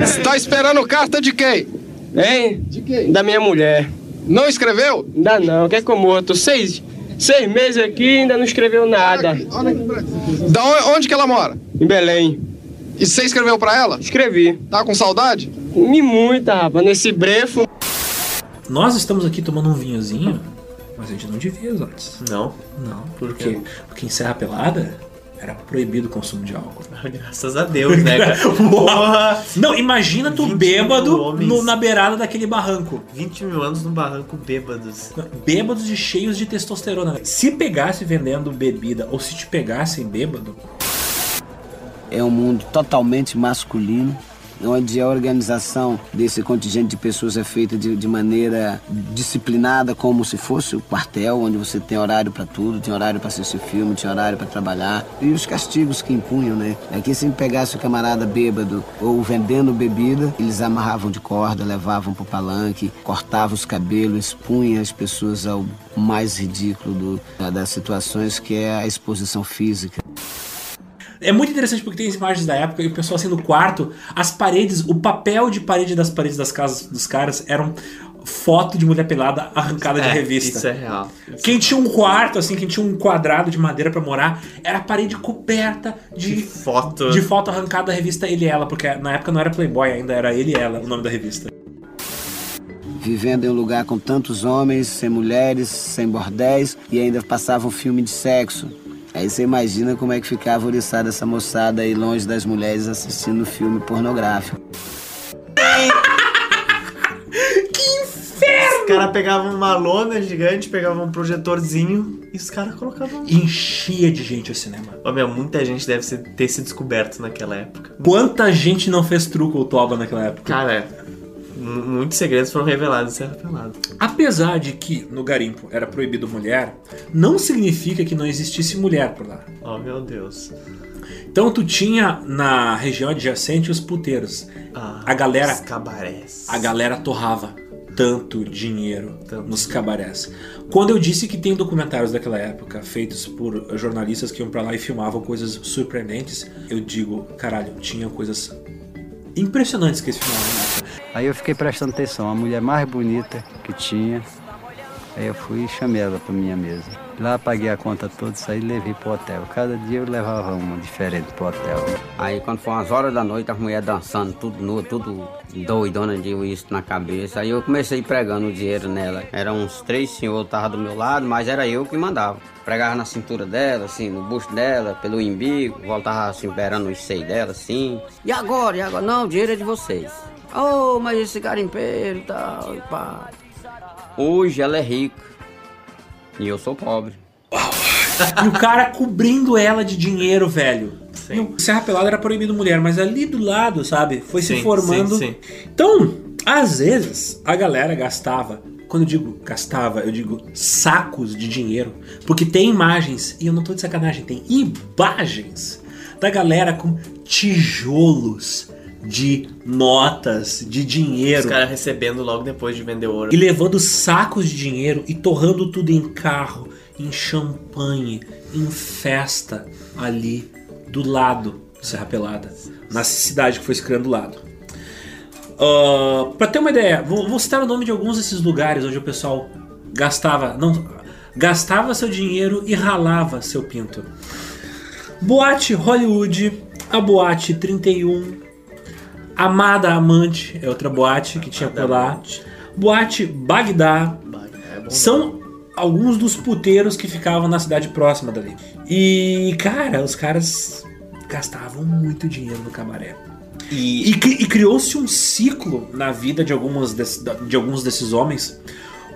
Está esperando carta de quem? Hein? De quem? Da minha mulher. Não escreveu? Ainda não, quer que eu morra? Tô seis, seis meses aqui e ainda não escreveu nada. Olha aqui pra Da onde, onde que ela mora? Em Belém. E você escreveu pra ela? Escrevi. Tá com saudade? Me muita, rapaz, nesse brefo. Nós estamos aqui tomando um vinhozinho, mas a gente não devia antes. Não. Não. Por quê? Porque em Serra Pelada era proibido o consumo de álcool. [LAUGHS] Graças a Deus, né, cara? [LAUGHS] Porra! Não, imagina tu 20 bêbado no- na beirada daquele barranco. 20 mil anos no barranco bêbados. Bêbados e cheios de testosterona. Se pegasse vendendo bebida ou se te pegassem bêbado, É um mundo totalmente masculino, onde a organização desse contingente de pessoas é feita de, de maneira disciplinada, como se fosse o quartel, onde você tem horário para tudo, tem horário para assistir filme, tem horário para trabalhar. E os castigos que impunham, né? Aqui, se pegasse o camarada bêbado ou vendendo bebida, eles amarravam de corda, levavam pro palanque, cortavam os cabelos, expunham as pessoas ao mais ridículo do- das situações, que é a exposição física. É muito interessante porque tem as imagens da época e o pessoal assim no quarto, as paredes, o papel de parede das paredes das casas dos caras eram foto de mulher pelada arrancada de É, revista. Isso é real. Quem tinha um quarto, assim, quem tinha um quadrado de madeira pra morar, era a parede coberta de, foto. de foto arrancada da revista Ele e Ela, porque na época não era Playboy ainda, era Ele e Ela o nome da revista. vivendo em um lugar com tantos homens, sem mulheres, sem bordéis e ainda passava um filme de sexo. Aí você imagina como é que ficava oriçada essa moçada aí longe das mulheres assistindo filme pornográfico. [LAUGHS] Os caras pegavam uma lona gigante, pegavam um projetorzinho e os caras colocavam. Enchia de gente o cinema. Ô, meu, muita gente deve ter se descoberto naquela época. Quanta gente não fez truco ou toba naquela época? Cara, muitos segredos foram revelados Serra Pelada. Apesar de que no garimpo era proibido mulher, não significa que não existisse mulher por lá. Oh, meu Deus. Então tu tinha na região adjacente os puteiros. Ah, a galera, Os cabarés. a galera torrava tanto dinheiro nos cabarés. Quando eu disse que tem documentários daquela época feitos por jornalistas que iam pra lá e filmavam coisas surpreendentes, eu digo, caralho, tinha coisas impressionantes que eles filmavam. né? Aí eu fiquei prestando atenção, a mulher mais bonita que tinha. Aí eu fui e chamei ela para minha mesa. Lá paguei a conta toda, saí e levei pro hotel. Cada dia eu levava uma diferente pro hotel. Aí quando foi umas horas da noite, as mulheres dançando, tudo nua, tudo doidona de uísque na cabeça. Aí eu comecei pregando o dinheiro nela. Eram uns três senhores tava do meu lado, mas era eu que mandava. Pregava na cintura dela, assim, no busto dela, pelo umbigo, voltava assim, beirando os seios dela, assim. E agora? E agora? Não, o dinheiro é de vocês. Oh, mas esse garimpeiro e tal, e pá. Hoje ela é rica. E eu sou pobre. E o cara cobrindo ela de dinheiro, velho. E o Serra Pelada era proibido mulher, mas ali do lado, sabe? Foi se Sim, formando. sim, sim. Então, às vezes, a galera gastava. Quando eu digo gastava, eu digo sacos de dinheiro. Porque tem imagens, e eu não tô de sacanagem, tem imagens da galera com tijolos de notas, de dinheiro. Os caras recebendo logo depois de vender ouro. E levando sacos de dinheiro e torrando tudo em carro, em champanhe, em festa ali do lado Serra Pelada, na cidade que foi se criando do lado. Uh, para ter uma ideia, vou, vou, citar o nome de alguns desses lugares onde o pessoal gastava, não, gastava seu dinheiro e ralava seu pinto. Boate Hollywood, a Boate 31, Amada Amante é outra boate que tinha por lá. Boate Bagdá. É São alguns dos puteiros que ficavam na cidade próxima dali. E, cara, os caras gastavam muito dinheiro no cabaré. E, e, e criou-se um ciclo na vida de, algumas desse, de alguns desses homens,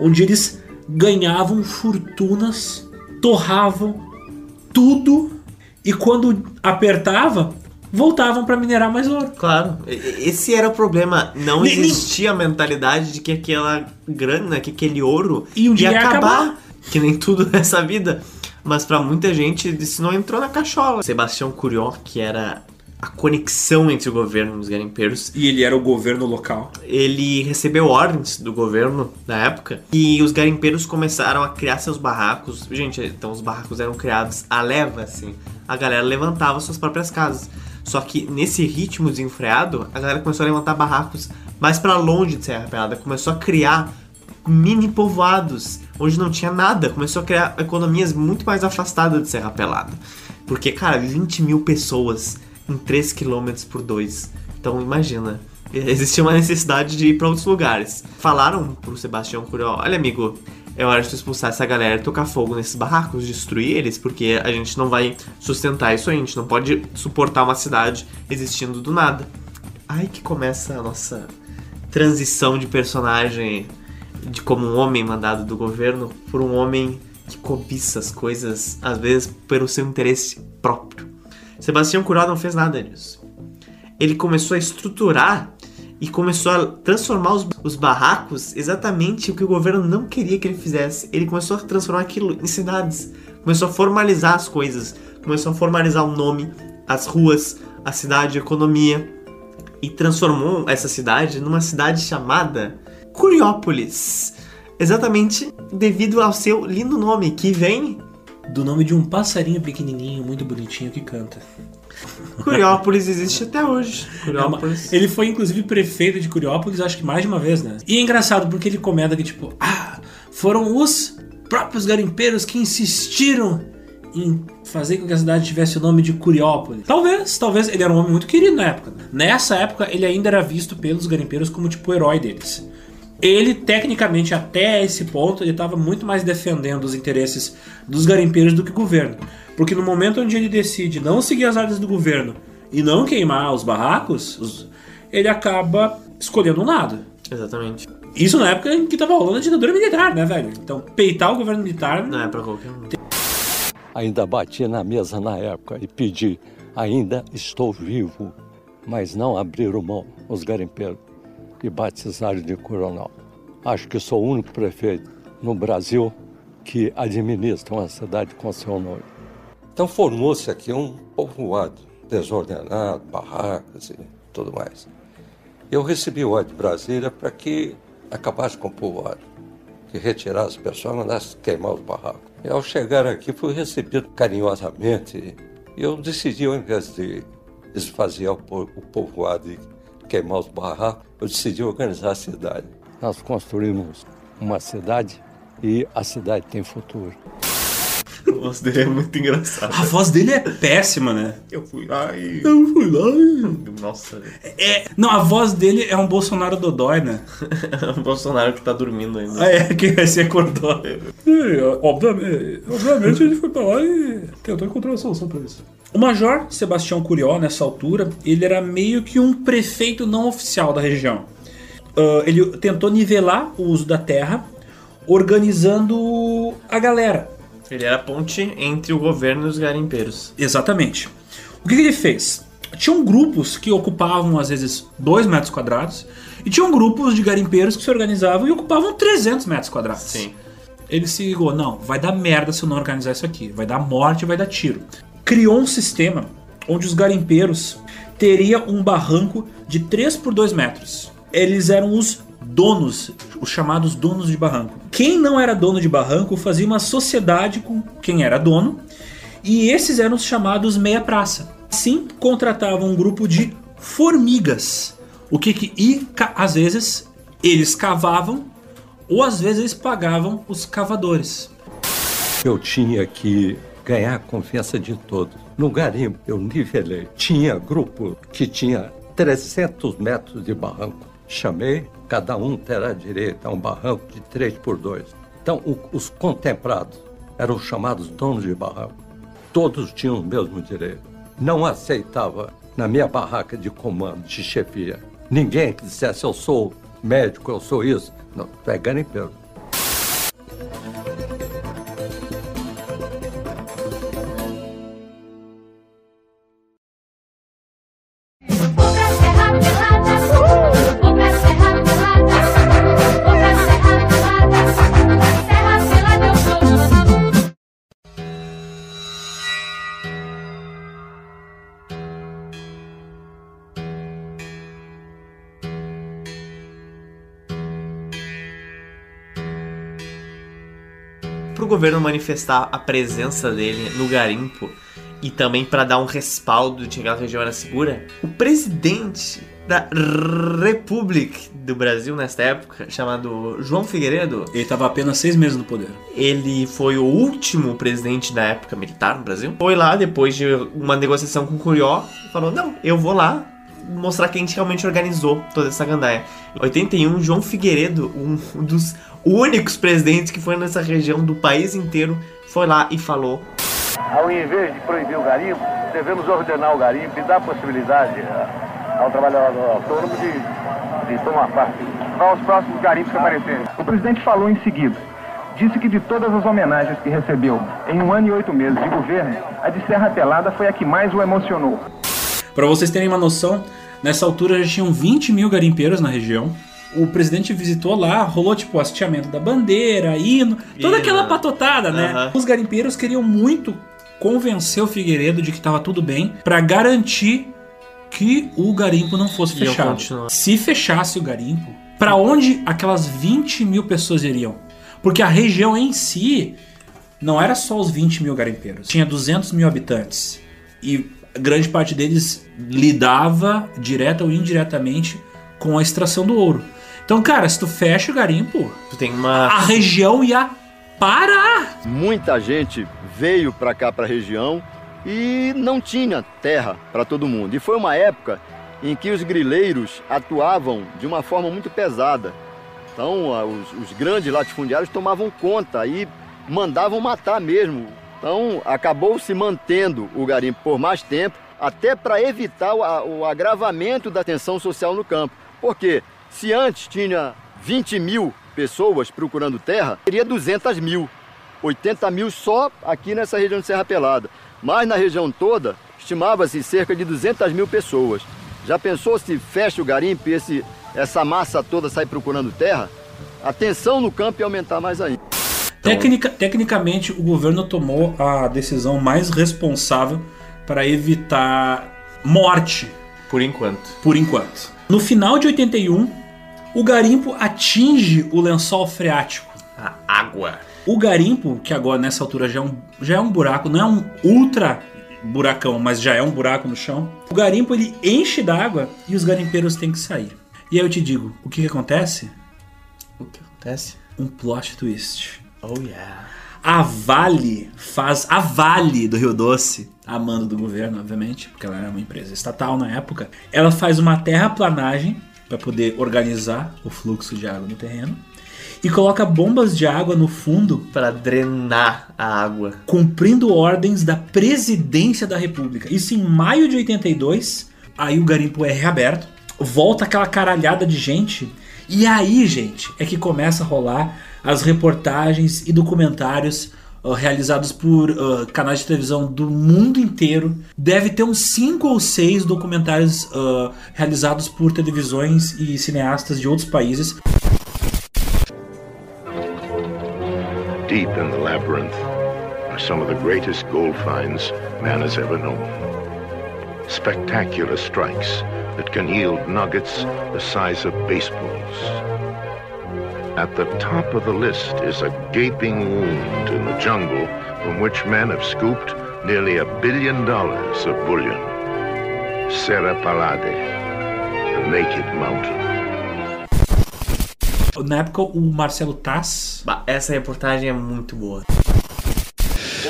onde eles ganhavam fortunas, torravam tudo e quando apertava, voltavam para minerar mais ouro. Claro, esse era o problema. Não existia a mentalidade de que aquela grana, que aquele ouro e um ia, ia acabar. acabar. Que nem tudo [LAUGHS] nessa vida. Mas para muita gente isso não entrou na cachola. Sebastião Curió, que era a conexão entre o governo e os garimpeiros. E ele era o governo local. Ele recebeu ordens do governo na época e os garimpeiros começaram a criar seus barracos. Gente, então os barracos eram criados a leva, assim. A galera levantava suas próprias casas. Só que nesse ritmo desenfreado, a galera começou a levantar barracos mais para longe de Serra Pelada, começou a criar mini povoados onde não tinha nada, começou a criar economias muito mais afastadas de Serra Pelada. Porque, cara, 20 mil pessoas em 3 km por 2. Então imagina, [LAUGHS] existia uma necessidade de ir para outros lugares. Falaram pro Sebastião Curió, olha amigo, é hora de tu expulsar essa galera, tocar fogo nesses barracos, destruir eles, porque a gente não vai sustentar isso aí, a gente não pode suportar uma cidade existindo do nada. Aí que começa a nossa transição de personagem de como um homem mandado do governo por um homem que cobiça as coisas, às vezes pelo seu interesse próprio. Sebastião Curó não fez nada disso. Ele começou a estruturar e começou a transformar os, os, barracos exatamente o que o governo não queria que ele fizesse. Ele começou a transformar aquilo em cidades, começou a formalizar as coisas, começou a formalizar o nome, as ruas, a cidade, a economia e transformou essa cidade numa cidade chamada Curiópolis. Exatamente devido ao seu lindo nome, que vem do nome de um passarinho pequenininho, muito bonitinho que canta. Curiópolis existe até hoje. Curiópolis. Ele foi inclusive prefeito de Curiópolis, acho que mais de uma vez, né? E é engraçado porque ele comenta que tipo, ah, foram os próprios garimpeiros que insistiram em fazer com que a cidade tivesse o nome de Curiópolis. Talvez, talvez ele era um homem muito querido na época. Nessa época ele ainda era visto pelos garimpeiros como tipo o herói deles ele tecnicamente até esse ponto ele estava muito mais defendendo os interesses dos garimpeiros do que o governo, porque no momento onde ele decide não seguir as ordens do governo e não queimar os barracos, os, ele acaba escolhendo um lado. Exatamente. Isso na época em que estava rolando a ditadura militar, né, velho? Então peitar o governo militar não é para qualquer um. Ainda bati na mesa na época e pedi: ainda estou vivo, mas não abriram mão os garimpeiros e batizaram de coronel. Acho que sou o único prefeito no Brasil que administra uma cidade com seu nome. Então formou-se aqui um povoado desordenado, barracas e tudo mais. Eu recebi o de Brasília para que acabasse com o povoado, que retirasse as pessoas, mandasse queimar os barracos. E ao chegar aqui fui recebido carinhosamente e eu decidi, ao invés de esvaziar o povoado e queimar os barracos, eu decidi organizar a cidade. Nós construímos uma cidade e a cidade tem futuro. A voz dele é muito engraçada. A voz dele é péssima, né? Eu fui lá e. Eu fui lá e. Nossa. É, não, a voz dele é um Bolsonaro Dodói, né? é [LAUGHS] um Bolsonaro que tá dormindo ainda. Ah, é, que se acordou. E, obviamente, obviamente ele foi pra lá e tentou encontrar uma solução pra isso. O Major Sebastião Curió, nessa altura, ele era meio que um prefeito não oficial da região. Uh, ele tentou nivelar o uso da terra, organizando a galera. Ele era a ponte entre o governo e os garimpeiros. Exatamente. O que, que ele fez? Tinham grupos que ocupavam às vezes 2 metros quadrados e tinham grupos de garimpeiros que se organizavam e ocupavam 300 metros quadrados. Sim. Ele se ligou, não, vai dar merda se eu não organizar isso aqui, vai dar morte, vai dar tiro criou um sistema onde os garimpeiros teriam um barranco de 3 por 2 metros. Eles eram os donos, os chamados donos de barranco. Quem não era dono de barranco fazia uma sociedade com quem era dono, e esses eram os chamados meia praça. Sim, contratavam um grupo de formigas. O que que e às vezes eles cavavam ou às vezes pagavam os cavadores. Eu tinha que ganhar a confiança de todos. No garimpo, eu nivelei. Tinha grupo que tinha 300 metros de barranco. Chamei, cada um terá direito a um barranco de 3 por 2. Então, o- os contemplados eram os chamados donos de barranco. Todos tinham o mesmo direito. Não aceitava, na minha barraca de comando, de chefia, ninguém que dissesse eu sou médico, eu sou isso. Não, tu é garimpeiro. Manifestar a presença dele no garimpo e também para dar um respaldo de que aquela região era segura, o presidente da República do Brasil nesta época, chamado João Figueiredo, Ele estava apenas seis meses no poder. ele foi o último presidente da época militar no Brasil. Foi lá depois de uma negociação com o Curió e falou: Não, eu vou lá mostrar que a gente realmente organizou toda essa gandaia. Em 81, João Figueiredo, um dos únicos presidentes que foi nessa região do país inteiro, foi lá e falou: Ao invés de proibir o garimpo, devemos ordenar o garimpo e dar possibilidade a- ao trabalhador autônomo de, de tomar parte aos próximos garimpos que aparecerem. O presidente falou em seguida. Disse que de todas as homenagens que recebeu em um ano e oito meses de governo, a de Serra Pelada foi a que mais o emocionou. Para vocês terem uma noção, nessa altura já tinham 20 mil garimpeiros na região. O presidente visitou lá, rolou tipo o hasteamento da bandeira, hino, toda aquela patotada, né? Aham. Os garimpeiros queriam muito convencer o Figueiredo de que estava tudo bem para garantir que o garimpo não fosse Iam fechado. continuar. Se fechasse o garimpo, para onde aquelas 20 mil pessoas iriam? Porque a região em si não era só os 20 mil garimpeiros, tinha 200 mil habitantes. E grande parte deles lidava, direta ou indiretamente, com a extração do ouro. Então, cara, se tu fecha o garimpo, tu tem uma. A região ia parar. Muita gente veio para cá, para a região, e não tinha terra para todo mundo. E foi uma época em que os grileiros atuavam de uma forma muito pesada. Então, os, os grandes latifundiários tomavam conta e mandavam matar mesmo. Então, acabou se mantendo o garimpo por mais tempo, até para evitar o, o agravamento da tensão social no campo. Porque se antes tinha 20 mil pessoas procurando terra, teria 200 mil. 80 mil só aqui nessa região de Serra Pelada. Mas na região toda, estimava-se cerca de 200 mil pessoas. Já pensou se fecha o garimpo e esse, essa massa toda sai procurando terra? A tensão no campo ia aumentar mais ainda. Tecnica- tecnicamente, o governo tomou a decisão mais responsável para evitar morte. Por enquanto. Por enquanto. No final de 81, o garimpo atinge o lençol freático. A água. O garimpo, que agora nessa altura já é um, já é um buraco, não é um ultra buracão, mas já é um buraco no chão. O garimpo ele enche d'água e os garimpeiros têm que sair. E aí eu te digo, o que, que acontece? O que acontece? Um plot twist. Oh yeah. A Vale faz. A Vale do Rio Doce, a mando do governo, obviamente, porque ela era uma empresa estatal na época, ela faz uma terraplanagem para poder organizar o fluxo de água no terreno e coloca bombas de água no fundo para drenar a água, cumprindo ordens da presidência da República. Isso em maio de 82. Aí o garimpo é reaberto, volta aquela caralhada de gente e aí, gente, é que começa a rolar as reportagens e documentários realizados por uh, canais de televisão do mundo inteiro. Deve ter uns 5 ou 6 documentários uh, realizados por televisões e cineastas de outros países. Deep in the labyrinth are some of the greatest gold finds man has ever known. Spectacular strikes that can yield nuggets the size of baseballs. At the top of the list is a gaping wound in the jungle from which men have scooped nearly a billion dollars of bullion. Serra Palade, the naked mountain. Na época, o Marcelo Tass. Bah, essa reportagem é muito boa.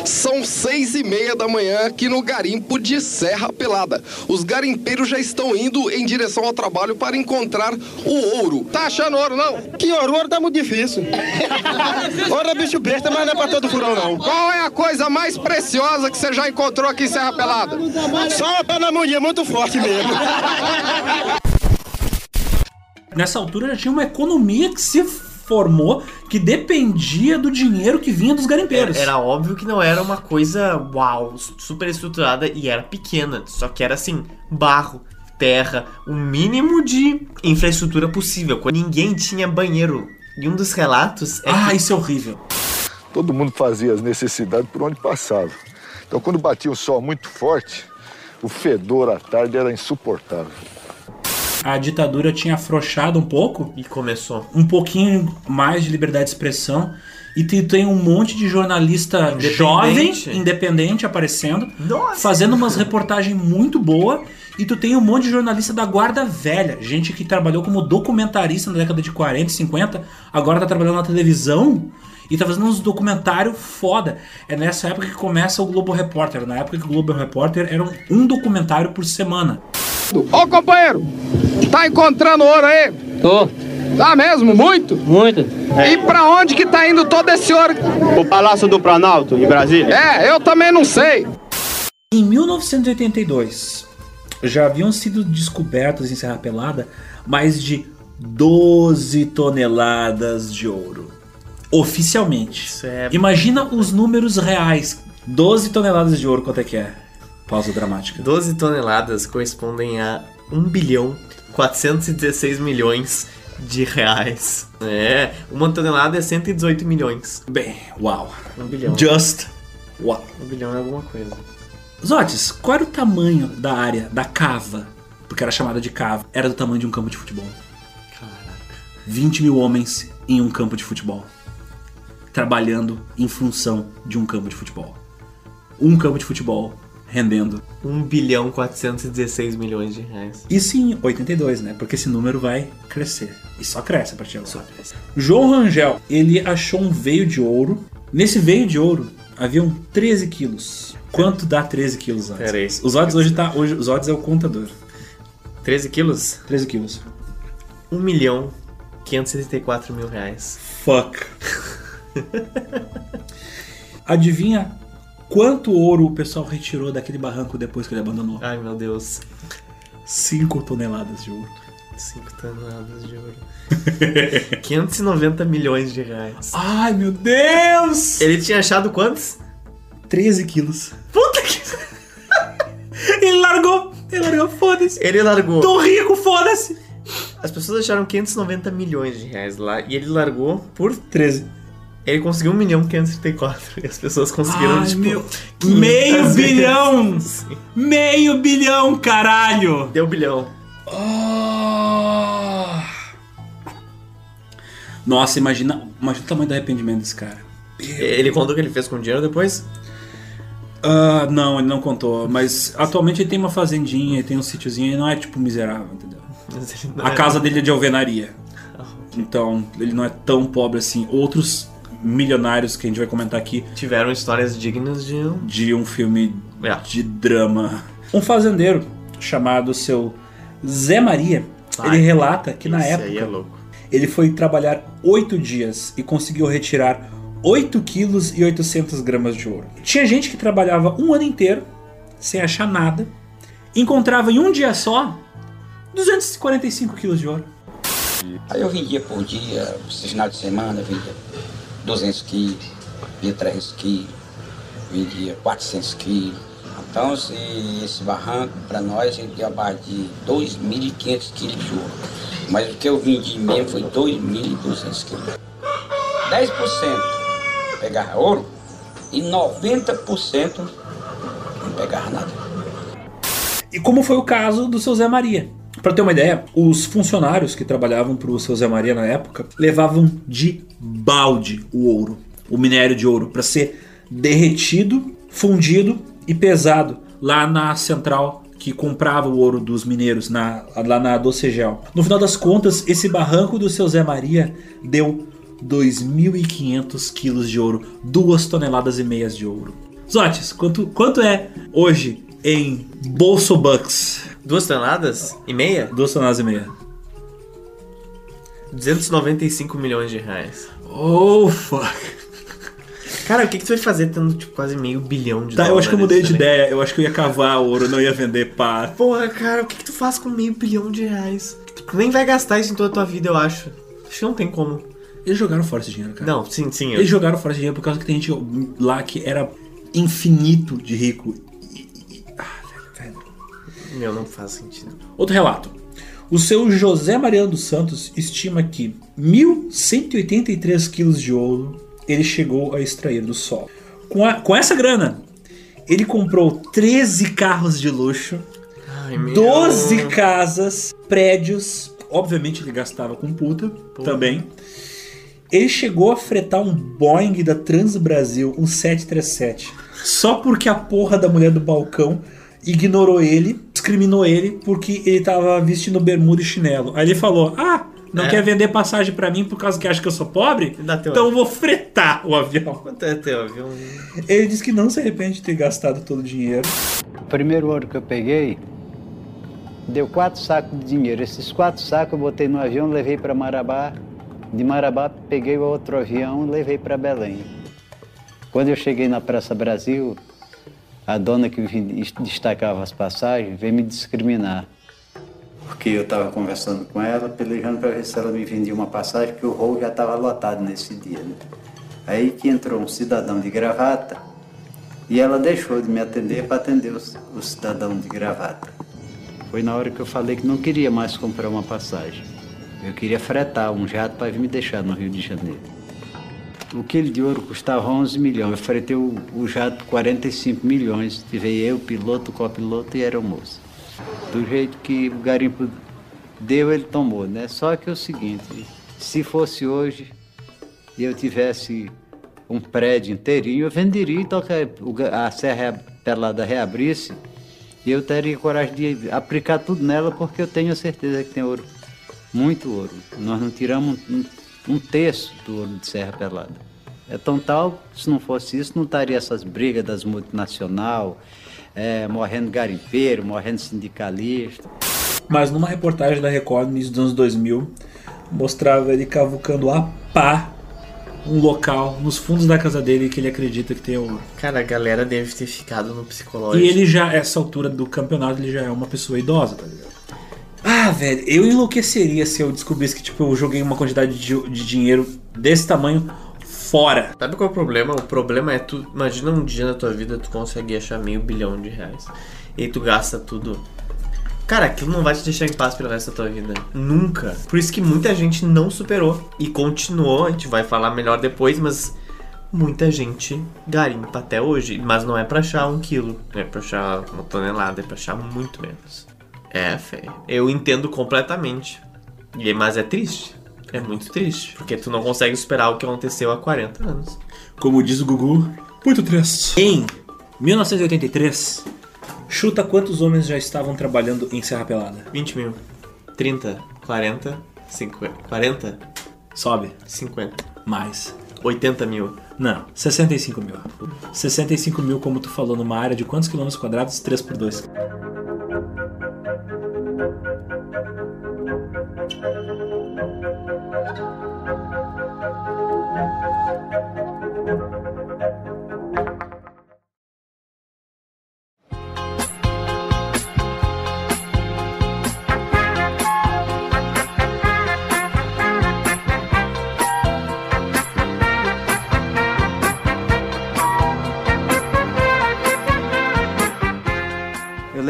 São seis e meia da manhã aqui no garimpo de Serra Pelada. Os garimpeiros já estão indo em direção ao trabalho para encontrar o ouro. Tá achando ouro, não? Que ouro? Ouro tá muito difícil. [LAUGHS] ouro é bicho besta, mas não é pra todo furão, não. Qual é a coisa mais preciosa que você já encontrou aqui em Serra Pelada? Só uma panamonia muito forte mesmo. [LAUGHS] Nessa altura já tinha uma economia que se formou que dependia do dinheiro que vinha dos garimpeiros. Era, era óbvio que não era uma coisa uau, super estruturada e era pequena. Só que era assim, barro, terra, o mínimo de infraestrutura possível. Ninguém tinha banheiro. E um dos relatos é Ah, que isso é horrível. Todo mundo fazia as necessidades por onde passava. Então, quando batia um sol muito forte, o fedor à tarde era insuportável. A ditadura tinha afrouxado um pouco. E começou. Um pouquinho mais de liberdade de expressão. E tu tem um monte de jornalista Independente. jovem, independente, aparecendo, Nossa. fazendo umas reportagens muito boas. E tu tem um monte de jornalista da guarda velha, gente que trabalhou como documentarista na década de 40 e 50, agora tá trabalhando na televisão e tá fazendo uns documentários foda. É nessa época que começa o Globo Repórter. Na época que o Globo Repórter era um, um documentário por semana. Ô companheiro, tá encontrando ouro aí? Tô. Tá mesmo? Muito? Muito. E pra onde que tá indo todo esse ouro? O Palácio do Planalto, em Brasília. É, eu também não sei. Em 1982, já haviam sido descobertos em Serra Pelada mais de 12 toneladas de ouro. Oficialmente. É- Imagina os números reais. 12 toneladas de ouro, quanto é que é? Pausa dramática. 12 toneladas correspondem a 1 bilhão 416 milhões de reais. É, uma tonelada é 118 milhões. Bem, uau. Um bilhão. Just. Uau. Um bilhão é alguma coisa. Zotes, qual era o tamanho da área da cava? Porque era chamada de cava. Era do tamanho de um campo de futebol. Caraca. 20 mil homens em um campo de futebol. Trabalhando em função de um campo de futebol. Um campo de futebol rendendo. 1 bilhão 416 milhões de reais. Isso em 82, né? Porque esse número vai crescer. E só cresce a partir de agora. João Rangel, ele achou um veio de ouro. Nesse veio de ouro haviam 13 quilos. Quanto dá 13 quilos, Zotes? Pera aí. Os Zotes hoje tá. Hoje, os Zotes é o contador. 13 quilos? 13 quilos. 1 milhão 574 mil reais. Fuck. [LAUGHS] Adivinha quanto ouro o pessoal retirou daquele barranco depois que ele abandonou? Ai meu Deus. 5 toneladas de ouro. 5 toneladas de ouro. [LAUGHS] 590 milhões de reais. Ai meu Deus! Ele tinha achado quantos? 13 quilos. Puta que. [LAUGHS] Ele largou! Ele largou, foda-se! Ele largou. Tô rico, foda-se! As pessoas acharam 590 milhões de reais lá e ele largou por 13. Ele conseguiu 1 milhão 534 e as pessoas conseguiram, Ai, tipo, meu- 500 meio vezes. bilhão! Sim. Meio bilhão, caralho! Deu bilhão. Ah. Nossa, imagina, imagina o tamanho do arrependimento desse cara. Ele contou o que ele fez com o dinheiro depois? Ah, não, ele não contou. Mas atualmente ele tem uma fazendinha, ele tem um sítiozinho e não é tipo miserável, entendeu? [LAUGHS] Ele A é- casa dele é de alvenaria. Então, ele não é tão pobre assim. Outros milionários que a gente vai comentar aqui Tiveram histórias dignas de. de um filme É. de drama. Um fazendeiro chamado seu Zé Maria, Ai, ele relata que na época aí é louco. ele foi trabalhar oito dias e conseguiu retirar 8 quilos e 800 gramas de ouro. Tinha gente que trabalhava um ano inteiro sem achar nada, encontrava em um dia só 245 quilos de ouro. Aí eu vendia por dia, esse final de semana, vendia 200 quilos, vendia 300 quilos, vendia 400 quilos. Então, esse, esse barranco, para nós, a gente deu abaixo de 2.500 quilos de ouro. Mas o que eu vendi mesmo foi 2.200 quilos. 10% pegava ouro e 90% não pegava nada. E como foi o caso do seu Zé Maria. Para ter uma ideia, os funcionários que trabalhavam para o seu Zé Maria na época levavam de balde o ouro, o minério de ouro, para ser derretido, fundido e pesado lá na central que comprava o ouro dos mineiros na, lá na Docegel. No final das contas, esse barranco do seu Zé Maria deu 2.500 quilos de ouro, duas toneladas e meias de ouro. Zotes, quanto, quanto é hoje em Bolso Bucks? Duas toneladas e meia? Duas toneladas e meia. 295 milhões de reais. Oh, fuck. Cara, o que, que tu vai fazer tendo tipo, quase meio bilhão de Tá, eu acho que eu mudei de dólares, ideia. Eu acho que eu ia cavar ouro, não ia vender pá. Porra, cara, o que, que tu faz com meio bilhão de reais? Tu nem vai gastar isso em toda a tua vida, eu acho. Acho que não tem como. Eles jogaram fora esse dinheiro, cara. Não, sim, sim. eu- Eles jogaram fora esse dinheiro por causa que tem gente lá que era infinito de rico. Meu, não faz sentido. Outro relato. O seu José Mariano dos Santos estima que 1.183 quilos de ouro ele chegou a extrair do solo. Com, a- com essa grana, ele comprou 13 carros de luxo, Ai, meu. 12 casas, prédios. Obviamente ele gastava com puta também. Ele chegou a fretar um Boeing da Trans Brasil, um 737, só porque a porra da mulher do balcão ignorou ele, discriminou ele porque ele tava vestindo bermuda e chinelo. Aí ele falou: "Ah, não É. quer vender passagem pra mim por causa que acha que eu sou pobre? Então eu vou fretar o avião." [LAUGHS] Quanto é teu avião? Ele disse que não se arrepende de ter gastado todo o dinheiro. O primeiro ouro que eu peguei deu quatro sacos de dinheiro. Esses quatro sacos eu botei no avião, levei para Marabá. De Marabá peguei o outro avião, levei para Belém. Quando eu cheguei na Praça Brasil, a dona que destacava as passagens veio me discriminar. Porque eu estava conversando com ela, pelejando para ver se ela me vendia uma passagem, porque o voo já estava lotado nesse dia. Né? Aí que entrou um cidadão de gravata e ela deixou de me atender para atender os- o cidadão de gravata. Foi na hora que eu falei que não queria mais comprar uma passagem. Eu queria fretar um jato para vir me deixar no Rio de Janeiro. O quilo de ouro custava 11 milhões. Eu fretei o, o jato 45 milhões. Tive eu, piloto, copiloto e a aeromoça. Do jeito que o garimpo deu, ele tomou, né? Só que é o seguinte, se fosse hoje e eu tivesse um prédio inteirinho, eu venderia o ga- a Serra Pelada reabrisse e eu teria coragem de aplicar tudo nela porque eu tenho certeza que tem ouro, muito ouro. Nós não tiramos um terço do ouro de Serra Pelada. É tão tal, se não fosse isso, não estaria essas brigas das multinacional, é, morrendo garimpeiro, morrendo sindicalista. Mas numa reportagem da Record no início dos anos 2000, mostrava ele cavucando a pá um local nos fundos da casa dele que ele acredita que tem ouro. Cara, a galera deve ter ficado no psicológico. E ele já, essa altura do campeonato, ele já é uma pessoa idosa, tá ligado? Ah, velho, eu enlouqueceria se eu descobrisse que, tipo, eu joguei uma quantidade de, de dinheiro desse tamanho fora. Sabe qual é o problema? O problema é tu. Imagina um dia na tua vida tu consegue achar meio bilhão de reais. E tu gasta tudo. Cara, aquilo não vai te deixar em paz pelo resto da tua vida. Nunca. Por isso que muita gente não superou e continuou. A gente vai falar melhor depois, mas muita gente garimpa até hoje. Mas não é pra achar um quilo, é pra achar uma tonelada, é pra achar muito menos. É, feio. Eu entendo completamente. E- Mas é triste. É muito triste. Porque tu não consegue superar o que aconteceu há 40 anos. Como diz o Gugu, muito triste. Em 1983, chuta quantos homens já estavam trabalhando em Serra Pelada? 20 mil. 30, 40, 50. 40? Sobe. 50. Mais. 80 mil. Não, 65 mil. 65 mil, como tu falou, numa área de quantos quilômetros quadrados? 3 por 2. Eu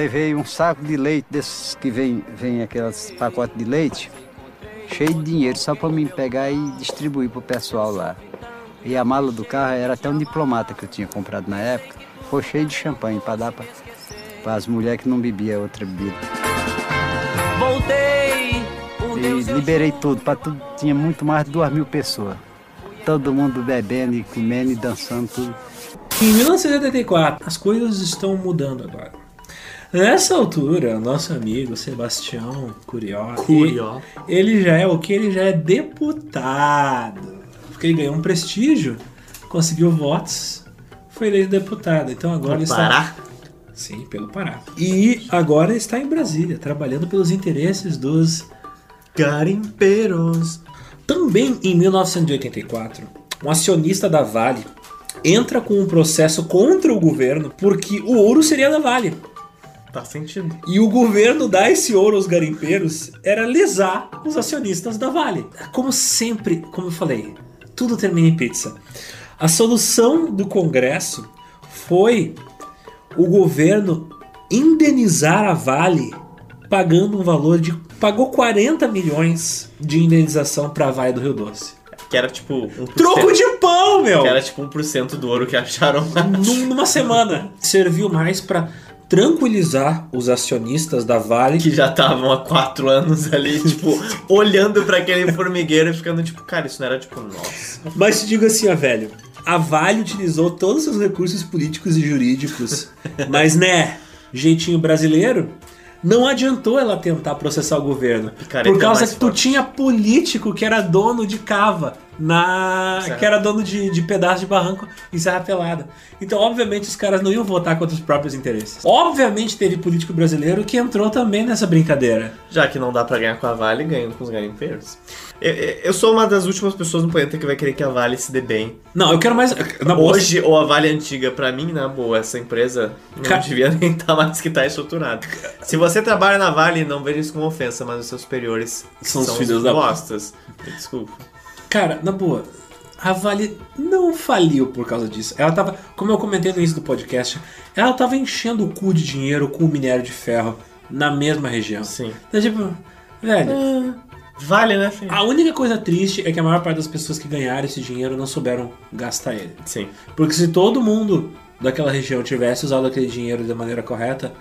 levei um saco de leite desses que vem, vem aqueles pacotes de leite, cheio de dinheiro, só para mim pegar e distribuir pro pessoal lá. E a mala do carro era até um diplomata que eu tinha comprado na época, foi cheio de champanhe para dar para as mulheres que não bebiam outra bebida. Voltei! E liberei tudo, para tudo tinha muito mais de duas mil pessoas. Todo mundo bebendo e comendo e dançando tudo. Em 1984, as coisas estão mudando agora. Nessa altura, nosso amigo Sebastião Curió, Curió. ele ele já é o que? Ele já é deputado. Porque ele ganhou um prestígio, conseguiu votos, foi eleito deputado. Então agora ele Pará? está. Sim, pelo Pará. E agora está em Brasília, trabalhando pelos interesses dos garimpeiros. Também em 1984, um acionista da Vale entra com um processo contra o governo porque o ouro seria da Vale. Faz sentido. E o governo dar esse ouro aos garimpeiros era lesar os acionistas da Vale. Como sempre, como eu falei, tudo termina em pizza. A solução do Congresso foi o governo indenizar a Vale pagando um valor de. pagou 40 milhões de indenização para a Vale do Rio Doce. Que era tipo 1%. Troco de pão, meu! Que era tipo 1% do ouro que acharam lá. Num- numa semana. Serviu mais para tranquilizar os acionistas da Vale. Que já estavam há quatro anos ali, [LAUGHS] tipo, olhando pra aquele formigueiro e ficando tipo, cara, isso não era tipo, nossa. Mas te digo assim, ó, velho. A Vale utilizou todos os seus recursos políticos e jurídicos. [LAUGHS] mas, né, jeitinho brasileiro, não adiantou ela tentar processar o governo. Picareta por causa mais que tu tinha político que era dono de cava. Na. Certo. que era dono de, de pedaço de barranco em Serra Pelada. Então, obviamente, os caras não iam votar contra os próprios interesses. Obviamente, teve político brasileiro que entrou também nessa brincadeira. Já que não dá pra ganhar com a Vale, ganhando com os garimpeiros. Eu, eu- sou uma das últimas pessoas no planeta que vai querer que a Vale se dê bem. Não, eu quero mais. Boa, Hoje, ou a Vale antiga, pra mim, na boa, essa empresa não Ca- devia [LAUGHS] nem estar mais que tá estruturada. Se você trabalha na Vale, não veja isso como ofensa, mas os seus superiores São os filhos da- bostas. Desculpa. Cara, na boa, a Vale não faliu por causa disso. Ela tava, como eu comentei no início do podcast, ela tava enchendo o cu de dinheiro com o minério de ferro na mesma região. Sim. Então, tipo, velho. Vale, né, filho? A única coisa triste é que a maior parte das pessoas que ganharam esse dinheiro não souberam gastar ele. Sim. Porque se todo mundo daquela região tivesse usado aquele dinheiro da maneira correta,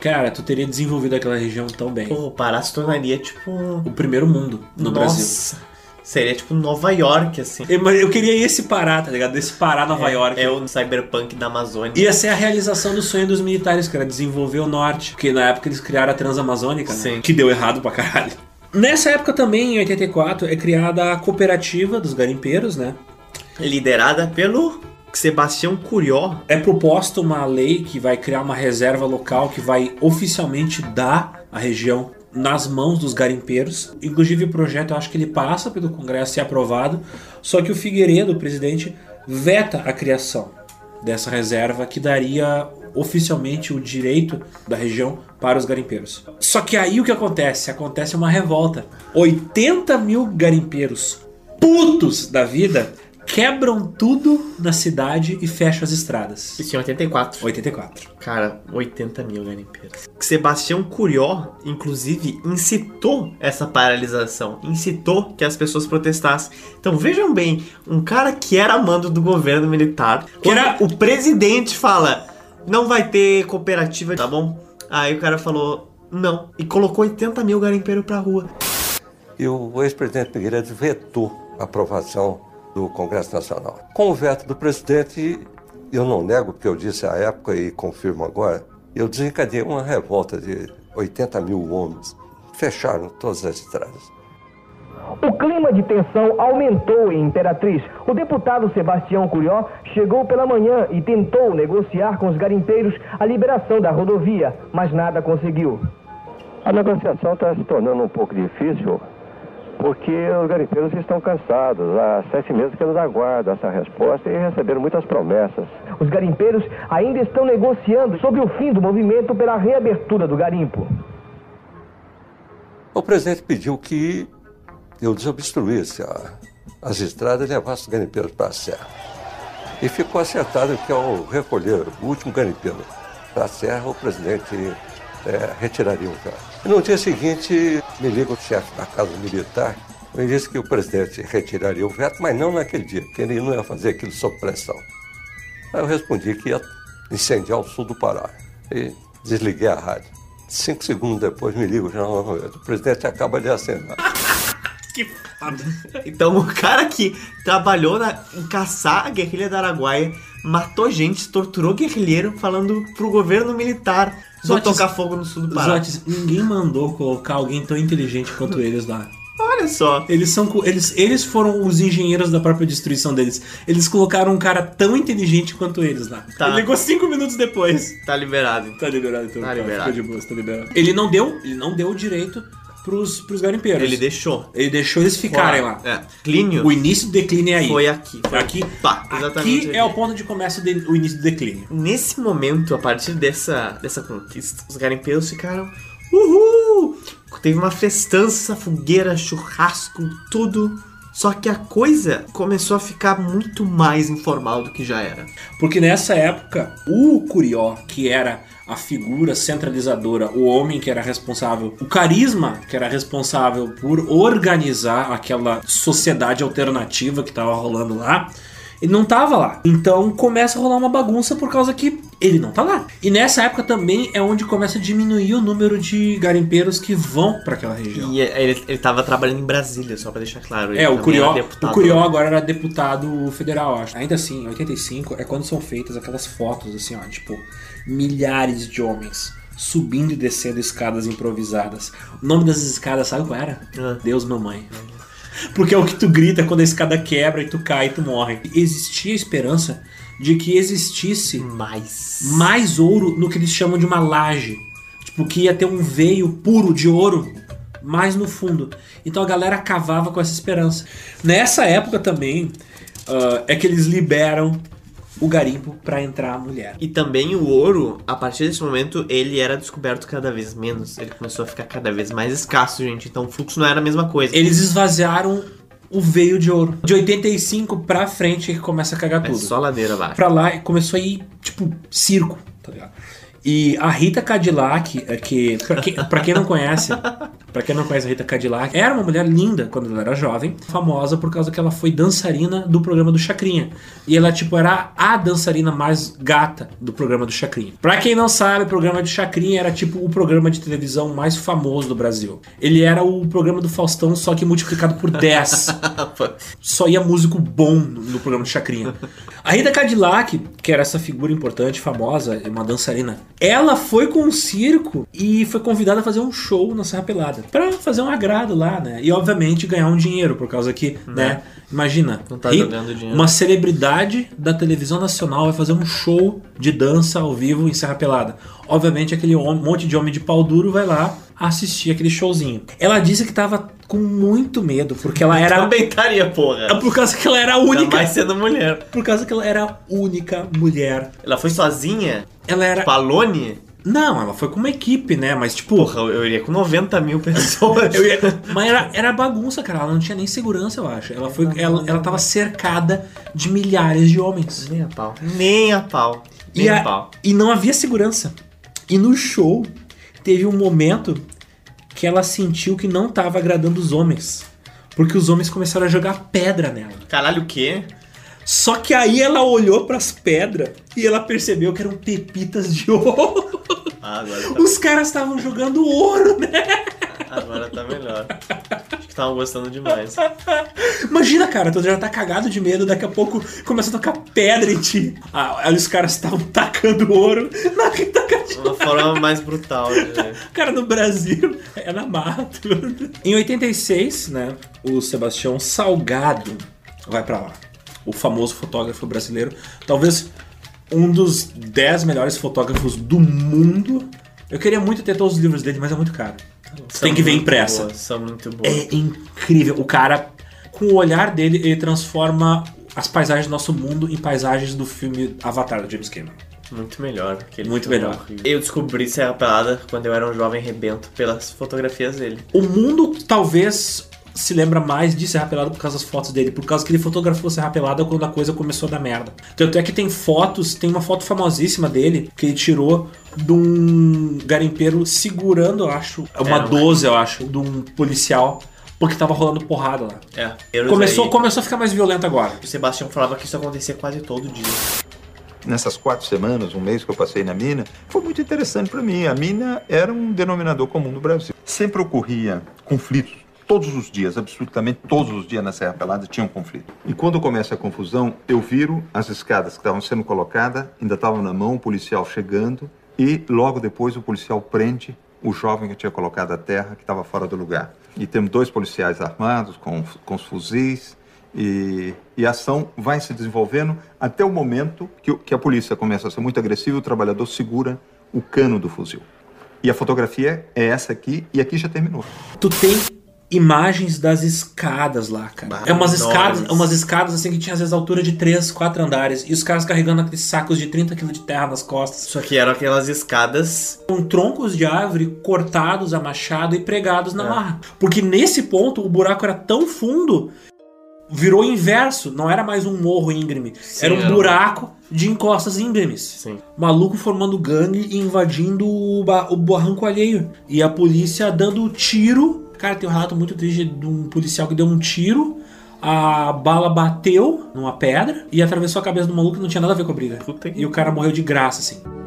cara, tu teria desenvolvido aquela região tão bem. Pô, o Pará se tornaria tipo. O primeiro mundo no Nossa. Brasil. Seria tipo Nova York, assim. Eu- Eu queria esse Pará, tá ligado? Esse Pará Nova É- York. É o cyberpunk da Amazônia. Ia ser a realização do sonho dos militares, que era desenvolver o norte. Porque na época eles criaram a Transamazônica, né? Sim. Que deu errado pra caralho. Nessa época também, em 84, é criada a cooperativa dos garimpeiros, né? Liderada pelo Sebastião Curió. É proposta uma lei que vai criar uma reserva local que vai oficialmente dar a região nas mãos dos garimpeiros. Inclusive o projeto, eu acho que ele passa pelo Congresso e é aprovado, só que o Figueiredo, o presidente, veta a criação dessa reserva que daria oficialmente o direito da região para os garimpeiros. Só que aí o que acontece? Acontece uma revolta. 80 mil garimpeiros putos da vida quebram tudo na cidade e fecham as estradas. Isso em 84. 84. Cara, 80 mil garimpeiros. Sebastião Curió, inclusive, incitou essa paralisação. Incitou que as pessoas protestassem. Então vejam bem, um cara que era mando do governo militar, que era o presidente fala, não vai ter cooperativa, tá bom? Aí o cara falou, não. E colocou 80 mil garimpeiros pra rua. E o ex-presidente Figueiredo vetou a aprovação do Congresso Nacional. Com o veto do presidente, eu não nego que eu disse à época e confirmo agora, eu desencadeei uma revolta de 80 mil homens. Fecharam todas as estradas. O clima de tensão aumentou em Imperatriz. O deputado Sebastião Curió chegou pela manhã e tentou negociar com os garimpeiros a liberação da rodovia, mas nada conseguiu. A negociação está se tornando um pouco difícil porque os garimpeiros estão cansados. Há sete meses que eles aguardam essa resposta e receberam muitas promessas. Os garimpeiros ainda estão negociando sobre o fim do movimento pela reabertura do garimpo. O presidente pediu que eu desobstruísse a- as estradas e levasse os garimpeiros para a serra. E ficou acertado que ao recolher o último garimpeiro para a serra, o presidente eh, retiraria o veto. E no dia seguinte, me liga o chefe da Casa Militar me disse que o presidente retiraria o veto, mas não naquele dia, que ele não ia fazer aquilo sob pressão. Aí eu respondi que ia incendiar o sul do Pará. E desliguei a rádio. Cinco segundos depois me liga o jornal o presidente acaba de assinar. Que foda. Então o cara que trabalhou na, em caçar a guerrilha da Araguaia matou gente, torturou guerrilheiro, falando pro governo militar Zotes- tocar fogo no sul do Pará. Zotes, ninguém mandou colocar alguém tão inteligente quanto eles lá. Olha só. Eles são eles, eles foram os engenheiros da própria destruição deles. Eles colocaram um cara tão inteligente quanto eles lá. Tá. Ele ligou cinco minutos depois. Tá liberado. então. Tá liberado então. Tá cara, liberado. Boa, tá liberado. Ele não deu, ele não deu o direito pros, pros garimpeiros. Ele deixou. Ele deixou eles ficarem lá. É. Clínio O início do declínio é aí. foi aqui. Foi aqui. Pá, exatamente. Aqui é o ponto de começo do início do declínio. Nesse momento, a partir dessa, dessa conquista, os garimpeiros ficaram. Uhul! Teve uma festança, fogueira, churrasco, tudo. Só que a coisa começou a ficar muito mais informal do que já era. Porque nessa época, o Curió, que era a figura centralizadora, o homem que era responsável, o carisma que era responsável por organizar aquela sociedade alternativa que tava rolando lá, ele não tava lá. Então começa a rolar uma bagunça por causa que ele não tá lá. E nessa época também é onde começa a diminuir o número de garimpeiros que vão para aquela região. E ele, ele tava trabalhando em Brasília, só pra deixar claro. Ele É, o Curió, o Curió agora era deputado federal, acho. Ainda assim, em 85 é quando são feitas aquelas fotos, assim, ó, tipo, milhares de homens subindo e descendo escadas improvisadas. O nome das escadas, sabe qual era? Ah. Deus, mamãe. Porque é o que tu grita quando a escada quebra e tu cai e tu morre. Existia a esperança de que existisse mais, mais ouro no que eles chamam de uma laje. Tipo, que ia ter um veio puro de ouro mais no fundo. Então a galera cavava com essa esperança. Nessa época também ah, é que eles liberam o garimpo pra entrar a mulher. E também o ouro, a partir desse momento, ele era descoberto cada vez menos. Ele começou a ficar cada vez mais escasso, gente. Então o fluxo não era a mesma coisa. Eles esvaziaram o veio de ouro. De 85 pra frente é que começa a cagar É tudo. só ladeira abaixo. Pra lá começou a ir, tipo, circo, tá ligado? E a Rita Cadillac, é que pra quem, pra quem não conhece, [LAUGHS] para quem não conhece a Rita Cadillac, era uma mulher linda quando ela era jovem, famosa por causa que ela foi dançarina do programa do Chacrinha. E ela tipo era a dançarina mais gata do programa do Chacrinha. Pra quem não sabe, o programa do Chacrinha era tipo o programa de televisão mais famoso do Brasil. Ele era o programa do Faustão só que multiplicado por 10. [LAUGHS] só ia músico bom no programa do Chacrinha. A Rita Cadillac, que era essa figura importante, famosa, uma dançarina, ela foi com um circo e foi convidada a fazer um show na Serra Pelada. Pra fazer um agrado lá, né? E obviamente ganhar um dinheiro, por causa que, né? Imagina, Não tá ri- jogando dinheiro. uma celebridade da televisão nacional vai fazer um show de dança ao vivo em Serra Pelada. Obviamente aquele monte de homem de pau duro vai lá assistir aquele showzinho. Ela disse que tava com muito medo, porque ela era. [LAUGHS] Também estaria, porra. É por causa que ela era a Ainda única. mais sendo mulher. Por causa que ela era a única mulher. Ela foi sozinha? Ela era. Tipo, Alone? Não, ela foi com uma equipe, né? Mas tipo. Porra, eu iria com 90 mil pessoas. [LAUGHS] Eu ia- [LAUGHS] Mas era, era bagunça, cara. Ela não tinha nem segurança, eu acho. Ela, foi, ela, ela tava cercada de milhares de homens. Nem a pau. Nem a pau. Nem E, a a- pau. e não havia segurança. E no show, teve um momento que ela sentiu que não tava agradando os homens. Porque os homens começaram a jogar pedra nela. Caralho, o quê? Só que aí ela olhou pras pedras e ela percebeu que eram pepitas de [LAUGHS] ouro. Ah, agora tá, Os caras estavam jogando ouro, né? agora tá melhor. Acho que estavam gostando demais. Imagina, cara, tu já tá cagado de medo, daqui a pouco começa a tocar pedra em ti. Ah, aí os caras estavam tacando ouro na Cadillac. Uma forma mais brutal. né? [LAUGHS] Cara, no Brasil é na marra tudo. Em 86, né, o Sebastião Salgado vai pra lá. O famoso fotógrafo brasileiro. Talvez um dos 10 melhores fotógrafos do mundo. Eu queria muito ter todos os livros dele, mas é muito caro. Você tem que ver impressa. boas, são muito boas. É incrível. O cara, com o olhar dele, ele transforma as paisagens do nosso mundo em paisagens do filme Avatar, do James Cameron. Muito melhor. Muito melhor. horrível. Eu descobri Serra Pelada quando eu era um jovem rebento pelas fotografias dele. O mundo talvez se lembra mais de Serra Pelada por causa das fotos dele, por causa que ele fotografou Serra Pelada quando a coisa começou a dar merda. Tanto é que tem fotos, tem uma foto famosíssima dele que ele tirou de um garimpeiro segurando, eu acho, uma um- 12, eu acho, de um policial, porque tava rolando porrada lá. É. Começou, Aí, começou a ficar mais violento agora. O Sebastião falava que isso acontecia quase todo dia. Nessas quatro semanas, um mês que eu passei na mina, foi muito interessante para mim. A mina era um denominador comum no Brasil. Sempre ocorria conflitos todos os dias, absolutamente todos os dias na Serra Pelada tinha um conflito. E quando começa a confusão, eu viro as escadas que estavam sendo colocadas, ainda estavam na mão, o policial chegando, e logo depois o policial prende o jovem que tinha colocado a terra, que estava fora do lugar. E temos dois policiais armados com, com os fuzis, e, e, a ação vai se desenvolvendo até o momento que, que a polícia começa a ser muito agressiva e o trabalhador segura o cano do fuzil. E a fotografia é essa aqui, e aqui já terminou. Tu tem imagens das escadas lá, cara. Bah, é umas enormes. escadas, umas escadas assim que tinha às vezes altura de 3, 4 andares. E os caras carregando aqueles sacos de 30 kg de terra nas costas. Só que eram aquelas escadas. Com troncos de árvore cortados a machado e pregados na É. marra. Porque nesse ponto o buraco era tão fundo. Virou inverso, não era mais um morro íngreme, Sim, era um era buraco de encostas íngremes. Maluco formando gangue e invadindo o, ba- o barranco alheio. E a polícia dando tiro. Cara, tem um relato muito triste de um policial que deu um tiro. A bala bateu numa pedra e atravessou a cabeça do maluco e não tinha nada a ver com a briga. E o cara morreu de graça, assim.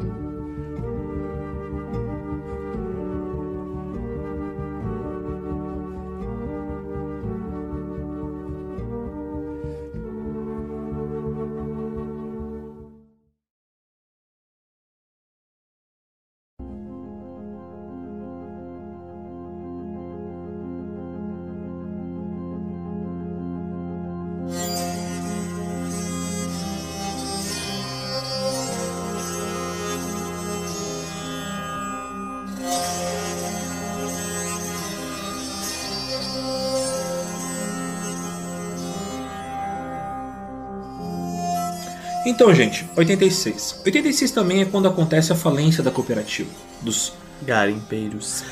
Então, gente, 86. 86 também é quando acontece a falência da cooperativa, dos garimpeiros.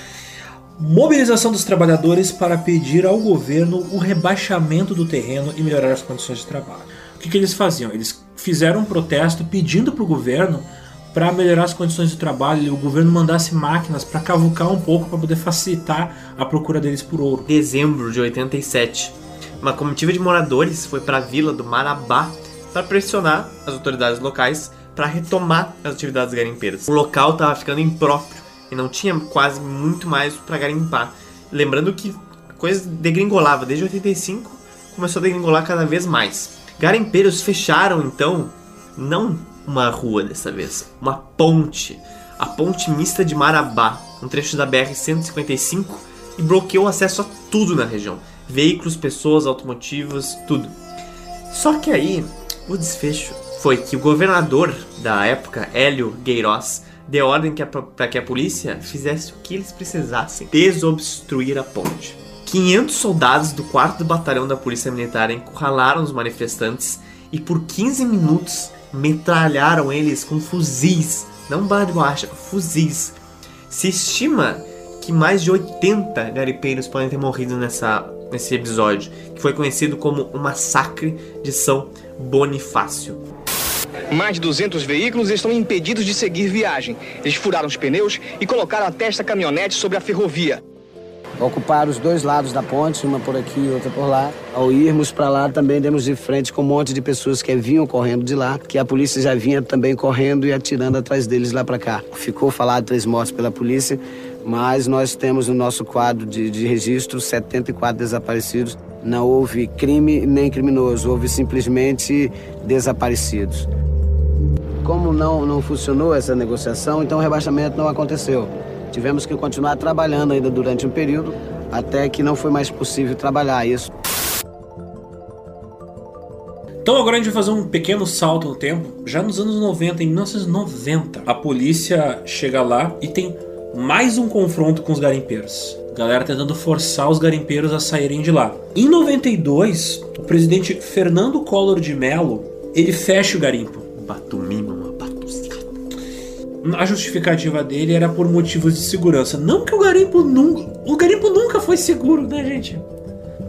Mobilização dos trabalhadores para pedir ao governo o rebaixamento do terreno e melhorar as condições de trabalho. O que, que eles faziam? Eles fizeram um protesto pedindo para o governo para melhorar as condições de trabalho e o governo mandasse máquinas para cavucar um pouco para poder facilitar a procura deles por ouro. Dezembro de 87, uma comitiva de moradores foi para a vila do Marabá para pressionar as autoridades locais para retomar as atividades garimpeiras. O local estava ficando impróprio e não tinha quase muito mais para garimpar. Lembrando que a coisa degringolava desde 85, começou a degringolar cada vez mais. Garimpeiros fecharam então não uma rua dessa vez, uma ponte, a ponte mista de Marabá, um trecho da BR 155 e bloqueou o acesso a tudo na região, veículos, pessoas, automotivos, tudo. Só que aí o desfecho foi que o governador da época, Hélio Queiroz, deu ordem para que a polícia fizesse o que eles precisassem: desobstruir a ponte. 500 soldados do 4 Batalhão da Polícia Militar encurralaram os manifestantes e por 15 minutos metralharam eles com fuzis, não borracha, fuzis. Se estima que mais de 80 garimpeiros podem ter morrido nessa, nesse episódio, que foi conhecido como o Massacre de São Bonifácio. Mais de 200 veículos estão impedidos de seguir viagem. Eles furaram os pneus e colocaram a testa caminhonete sobre a ferrovia. Ocuparam os dois lados da ponte, uma por aqui e outra por lá. Ao irmos para lá, também demos de frente com um monte de pessoas que vinham correndo de lá, que a polícia já vinha também correndo e atirando atrás deles lá para cá. Ficou falado três mortes pela polícia, mas nós temos no nosso quadro de, de registro 74 desaparecidos. Não houve crime nem criminoso, houve simplesmente desaparecidos. Como não, não funcionou essa negociação, então o rebaixamento não aconteceu. Tivemos que continuar trabalhando ainda durante um período, até que não foi mais possível trabalhar isso. Então agora a gente vai fazer um pequeno salto no tempo. Já nos anos 90, em 1990, a polícia chega lá e tem mais um confronto com os garimpeiros. Galera tentando forçar os garimpeiros a saírem de lá. Em 92, o presidente Fernando Collor de Mello, ele fecha o garimpo. Batumima, uma A justificativa dele era por motivos de segurança. Não que o garimpo nunca. O garimpo nunca foi seguro, né, gente?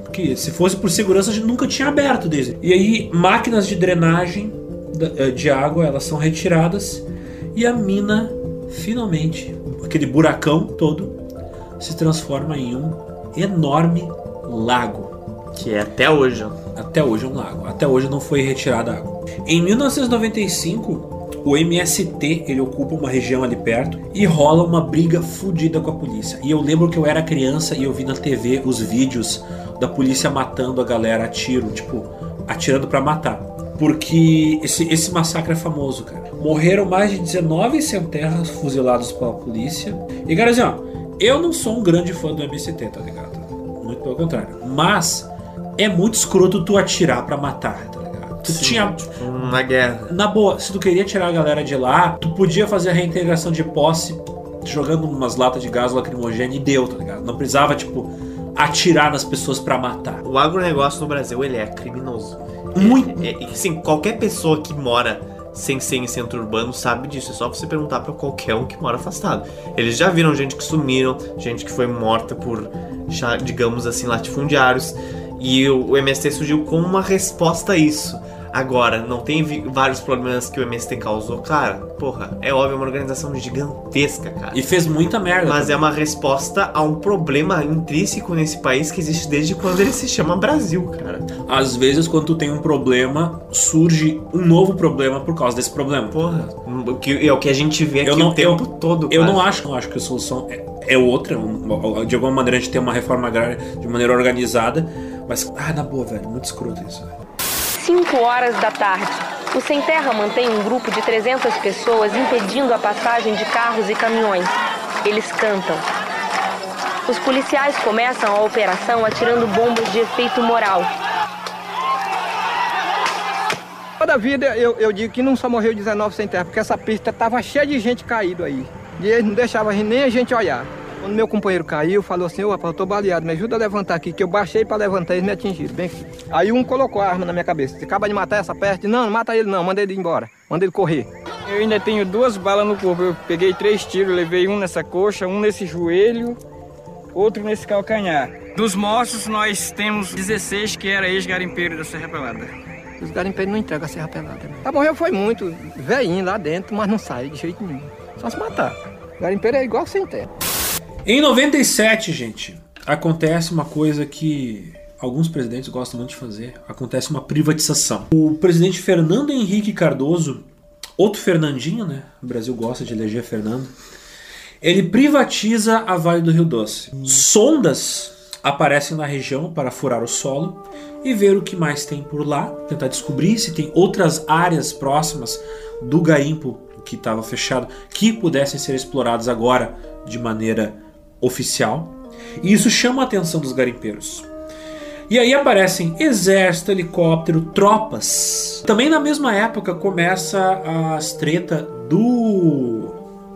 Porque se fosse por segurança, a gente nunca tinha aberto desde. E aí, máquinas de drenagem eh, de água, elas são retiradas. E a mina, finalmente, aquele buracão todo, se transforma em um enorme lago. Que é até hoje. Até hoje é um lago. Até hoje não foi retirada a água. Em 1995, o MST ele ocupa uma região ali perto e rola uma briga fodida com a polícia. E eu lembro que eu era criança e eu vi na TV os vídeos da polícia matando a galera a tiro, tipo, atirando para matar. Porque esse, esse massacre é famoso, cara. Morreram mais de 19 sem terras fuzilados pela polícia. E, cara, assim, ó, eu não sou um grande fã do MST, tá ligado? Muito pelo contrário. Mas é muito escroto tu atirar para matar, tá ligado? Tu Sim, tinha. tipo, uma guerra. Na boa, se tu queria tirar a galera de lá, tu podia fazer a reintegração de posse jogando umas latas de gás lacrimogêneo e deu, tá ligado? Não precisava, tipo, atirar nas pessoas para matar. O agronegócio no Brasil, ele é criminoso. Muito. É, é, assim, qualquer pessoa que mora sem ser em centro urbano sabe disso. É só você perguntar pra qualquer um que mora afastado. Eles já viram gente que sumiram, gente que foi morta por, digamos assim, latifundiários. E o, MST surgiu com uma resposta a isso. Agora, não tem vários problemas que o MST causou? Cara, porra, é óbvio, é uma organização gigantesca, cara. E fez muita merda. Mas é uma resposta a um problema intrínseco nesse país que existe desde quando ele se chama Brasil, cara. Às vezes, quando tu tem um problema, surge um novo problema por causa desse problema. Porra, que, é o que a gente vê aqui Eu não- o tempo eu- todo. Eu quase. não acho, não acho que a solução é, é outra. um- De alguma maneira a gente tem uma reforma agrária de maneira organizada. Mas, ah, na boa, velho, muito escroto isso. velho. 5 horas da tarde. O Sem Terra mantém um grupo de 300 pessoas impedindo a passagem de carros e caminhões. Eles cantam. Os policiais começam a operação atirando bombas de efeito moral. Toda vida eu, eu digo que não só morreu 19 sem terra, porque essa pista estava cheia de gente caído aí. E eles não deixavam nem a gente olhar. Quando meu companheiro caiu, falou assim, ô rapaz, eu tô baleado, me ajuda a levantar aqui, que eu baixei para levantar e eles me atingiram, bem aqui. Aí um colocou a arma na minha cabeça. Você acaba de matar essa peste? Não, não mata ele não, manda ele embora. Manda ele correr. Eu ainda tenho duas balas no corpo. Eu peguei três tiros, levei um nessa coxa, um nesse joelho, outro nesse calcanhar. Dos mortos, nós temos 16 que era ex-garimpeiro da Serra Pelada. Os garimpeiros não entregam a serra pelada. Né? Tá morreu foi muito, velhinho lá dentro, mas não sai de jeito nenhum. Só se matar. Garimpeiro é igual sem terra. Em 97, gente, acontece uma coisa que alguns presidentes gostam muito de fazer. Acontece uma privatização. O presidente Fernando Henrique Cardoso, outro Fernandinho, né? O Brasil gosta de eleger Fernando. Ele privatiza a Vale do Rio Doce. Sondas aparecem na região para furar o solo e ver o que mais tem por lá, tentar descobrir se tem outras áreas próximas do garimpo que estava fechado que pudessem ser exploradas agora de maneira oficial. E isso chama a atenção dos garimpeiros. E aí aparecem exército, helicóptero, tropas. Também na mesma época começa as treta do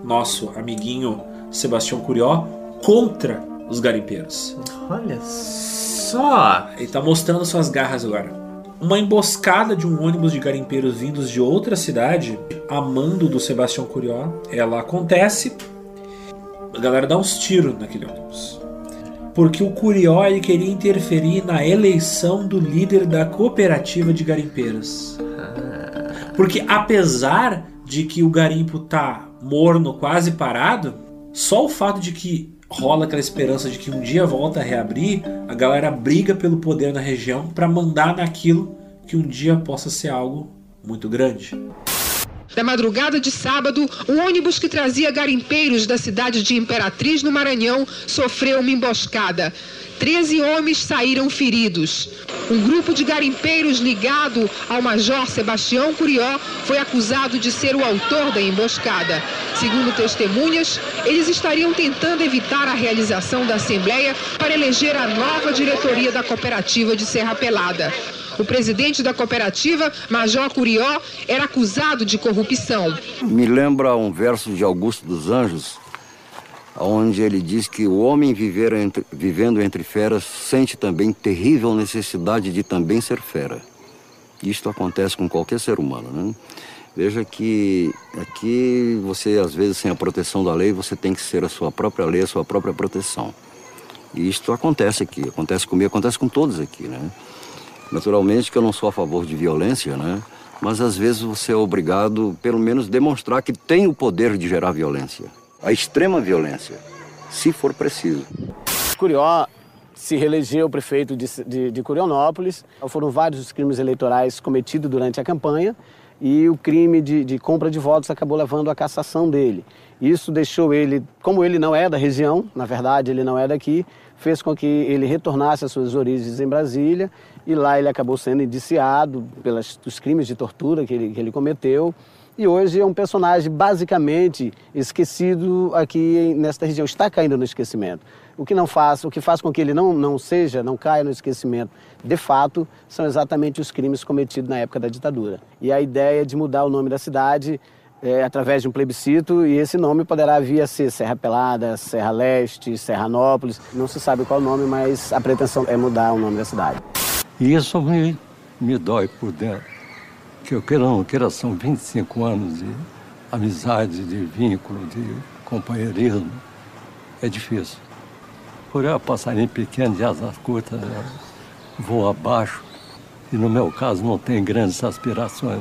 nosso amiguinho Sebastião Curió contra os garimpeiros. Olha só! Ele tá mostrando suas garras agora. Uma emboscada de um ônibus de garimpeiros vindos de outra cidade, a mando do Sebastião Curió, ela acontece. A galera dá uns tiros naquele ônibus. Porque o Curió ele queria interferir na eleição do líder da cooperativa de garimpeiros. Porque apesar de que o garimpo tá morno, quase parado, só o fato de que rola aquela esperança de que um dia volta a reabrir, a galera briga pelo poder na região para mandar naquilo que um dia possa ser algo muito grande. Na madrugada de sábado, o ônibus que trazia garimpeiros da cidade de Imperatriz, no Maranhão, sofreu uma emboscada. Treze homens saíram feridos. Um grupo de garimpeiros ligado ao Major Sebastião Curió foi acusado de ser o autor da emboscada. Segundo testemunhas, eles estariam tentando evitar a realização da Assembleia para eleger a nova diretoria da cooperativa de Serra Pelada. O presidente da cooperativa, Major Curió, era acusado de corrupção. Me lembra um verso de Augusto dos Anjos, onde ele diz que o homem viver entre- vivendo entre feras sente também terrível necessidade de também ser fera. Isto acontece com qualquer ser humano, né? Veja que aqui você, às vezes, sem a proteção da lei, você tem que ser a sua própria lei, a sua própria proteção. E isto acontece aqui, acontece comigo, acontece com todos aqui, né? Naturalmente que eu não sou a favor de violência, né? Mas às vezes você é obrigado, pelo menos, demonstrar que tem o poder de gerar violência. A extrema violência, se for preciso. Curió se reelegeu prefeito de, de, de Curionópolis. Foram vários os crimes eleitorais cometidos durante a campanha. e o crime de, de compra de votos acabou levando à cassação dele. Isso deixou ele, como ele não é da região, na verdade ele não é daqui, fez com que ele retornasse às suas origens em Brasília e lá ele acabou sendo indiciado pelos crimes de tortura que ele, que ele cometeu e hoje é um personagem basicamente esquecido aqui nesta região, está caindo no esquecimento. O que não faz, o que faz com que ele não, não seja, não caia no esquecimento, de fato, são exatamente os crimes cometidos na época da ditadura. E a ideia de mudar o nome da cidade é, através de um plebiscito e esse nome poderá vir a ser Serra Pelada, Serra Leste, Serranópolis, não se sabe qual nome, mas a pretensão é mudar o nome da cidade. E isso me, me dói por dentro que eu queira não queira, são 25 anos de amizade, de vínculo, de companheirismo. É difícil. Por eu passarinho pequeno de asas curtas, né? vou abaixo e no meu caso não tem grandes aspirações.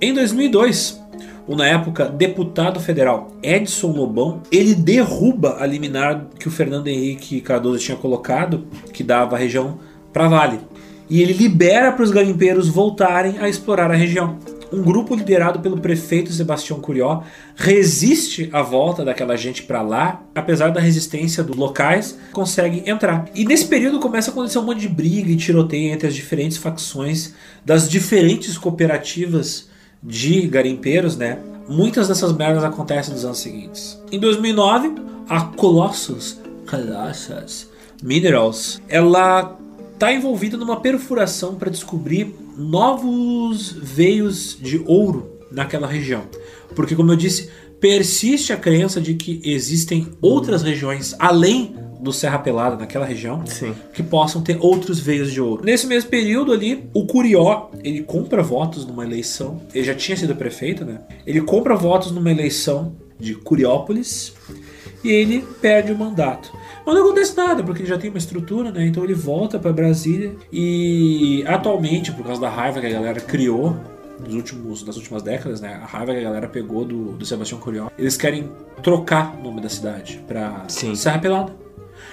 Em 2002, o na época deputado federal Edson Lobão, ele derruba a liminar que o Fernando Henrique Cardoso tinha colocado, que dava a região para Vale e ele libera para os garimpeiros voltarem a explorar a região. Um grupo liderado pelo prefeito Sebastião Curió resiste à volta daquela gente para lá, apesar da resistência dos locais, consegue entrar. E nesse período começa a acontecer um monte de briga e tiroteio entre as diferentes facções das diferentes cooperativas de garimpeiros, né? Muitas dessas merdas acontecem nos anos seguintes. Em 2009, a Colossus, Colossus Minerals, ela está envolvida numa perfuração para descobrir novos veios de ouro naquela região. Porque, como eu disse, persiste a crença de que existem outras regiões além do Serra Pelada, naquela região, Sim. que possam ter outros veios de ouro. Nesse mesmo período ali, o Curió, ele compra votos numa eleição, ele já tinha sido prefeito, né? Ele compra votos numa eleição de Curiópolis e ele perde o mandato. Mas não acontece nada, porque ele já tem uma estrutura, né? Então ele volta para Brasília e atualmente, por causa da raiva que a galera criou nos últimos, nas últimas décadas, né? A raiva que a galera pegou do, do Sebastião Curió, eles querem trocar o nome da cidade pra Sim. Serra Pelada.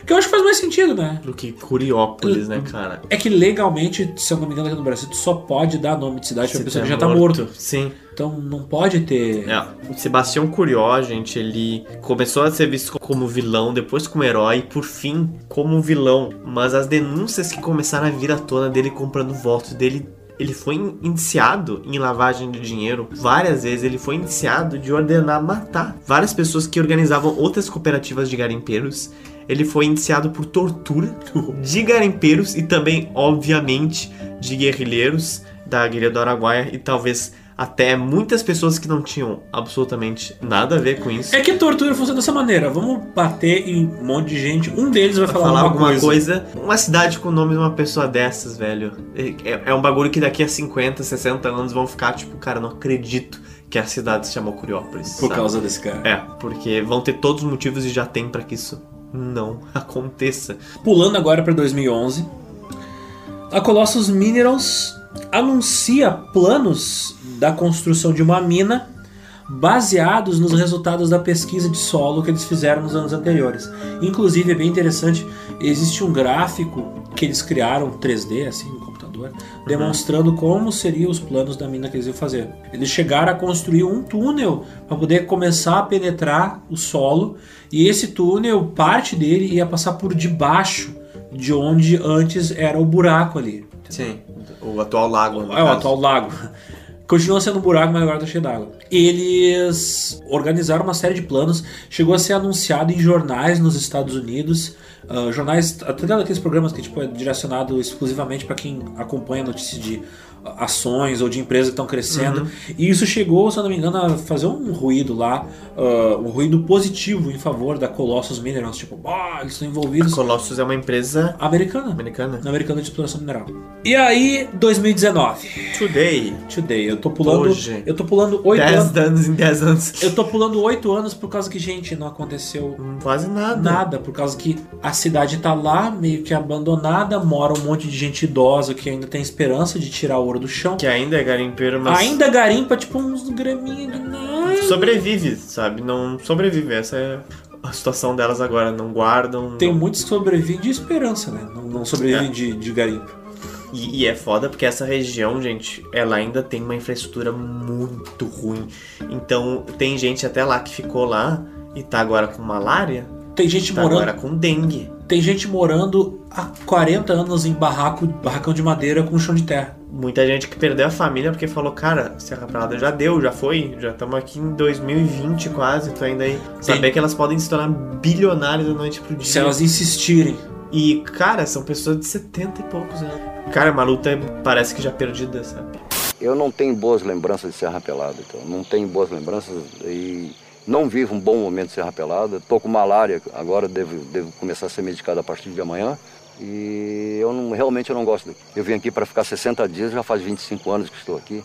Que eu acho que faz mais sentido, né? Do que Curiópolis, né, cara? É que legalmente, se eu não me engano, aqui no Brasil, tu só pode dar nome de cidade pra Se pessoa que tá já tá morto. Sim. Então não pode ter. É, o Sebastião Curió, gente, ele começou a ser visto como vilão, depois como herói, e por fim como vilão. Mas as denúncias que começaram a vir à tona dele comprando votos dele. Ele foi indiciado em lavagem de dinheiro várias vezes. Ele foi indiciado de ordenar matar várias pessoas que organizavam outras cooperativas de garimpeiros. Ele foi indiciado por tortura [LAUGHS] de garimpeiros e também, obviamente, de guerrilheiros da guerrilha do Araguaia e talvez até muitas pessoas que não tinham absolutamente nada a ver com isso. É que tortura funciona dessa maneira. Vamos bater em um monte de gente. Um deles vai falar, falar alguma, coisa. coisa. Uma cidade com o nome de uma pessoa dessas, velho. É, é um bagulho que daqui a 50, 60 anos vão ficar tipo, cara, não acredito que a cidade se chamou Curiópolis. Por sabe? causa desse cara. É, porque vão ter todos os motivos e já tem pra que isso não [LAUGHS] aconteça. Pulando agora para 2011, a Colossus Minerals anuncia planos da construção de uma mina baseados nos resultados da pesquisa de solo que eles fizeram nos anos anteriores. Inclusive é bem interessante, existe um gráfico que eles criaram 3D assim computador, demonstrando como seriam os planos da mina que eles iam fazer. Eles chegaram a construir um túnel para poder começar a penetrar o solo e esse túnel, parte dele ia passar por debaixo de onde antes era o buraco ali. Sim, o atual lago. É o atual lago. [LAUGHS] Continua sendo um buraco, mas agora tá cheio d'água. Eles organizaram uma série de planos, chegou a ser anunciado em jornais nos Estados Unidos, ah, jornais, até daqueles programas que tipo, é direcionado exclusivamente para quem acompanha notícias de ah, ações ou de empresas que estão crescendo. Uhum. E isso chegou, se eu não me engano, a fazer um ruído lá, ah, um ruído positivo em favor da Colossus Minerals. Tipo, ah, eles estão envolvidos. A Colossus é uma empresa americana. Americana. Americana de exploração mineral. E aí, 2019. Today. Today. Eu tô pulando. Hoje. Eu tô pulando 8 10 anos. anos em 10 anos. Eu tô pulando 8 anos por causa que, gente, não aconteceu quase nada. Nada, por causa que a cidade tá lá, meio que abandonada, mora um monte de gente idosa que ainda tem esperança de tirar ouro do chão. Que ainda é garimpeiro, mas. Ainda garimpa, tipo, uns graminhos de nada. Sobrevive, sabe? Não sobrevive. Essa é a situação delas agora. Não guardam. Tem não- muitos que sobrevivem de esperança, né? Não, não sobrevivem de, de garimpo. E, e é foda porque essa região, gente, ela ainda tem uma infraestrutura muito ruim. Então, tem gente até lá que ficou lá e tá agora com malária. Tem gente tá morando- agora com dengue. Tem gente morando há 40 anos em barraco, barracão de madeira com chão de terra. Muita gente que perdeu a família porque falou, cara, Serra Pelada já deu, já foi, já estamos aqui em 2020 quase, tu ainda aí. Saber que elas podem se tornar bilionárias da noite pro dia. Se elas insistirem. E, cara, são pessoas de 70 e poucos anos. Cara, é uma luta parece que já perdida, sabe? Eu não tenho boas lembranças de Serra Pelada, então. Não tenho boas lembranças e não vivo um bom momento de Serra Pelada. Estou com malária, agora devo, devo começar a ser medicado a partir de amanhã. E eu não, realmente eu não gosto daqui. Eu vim aqui para ficar 60 dias, já faz 25 anos que estou aqui.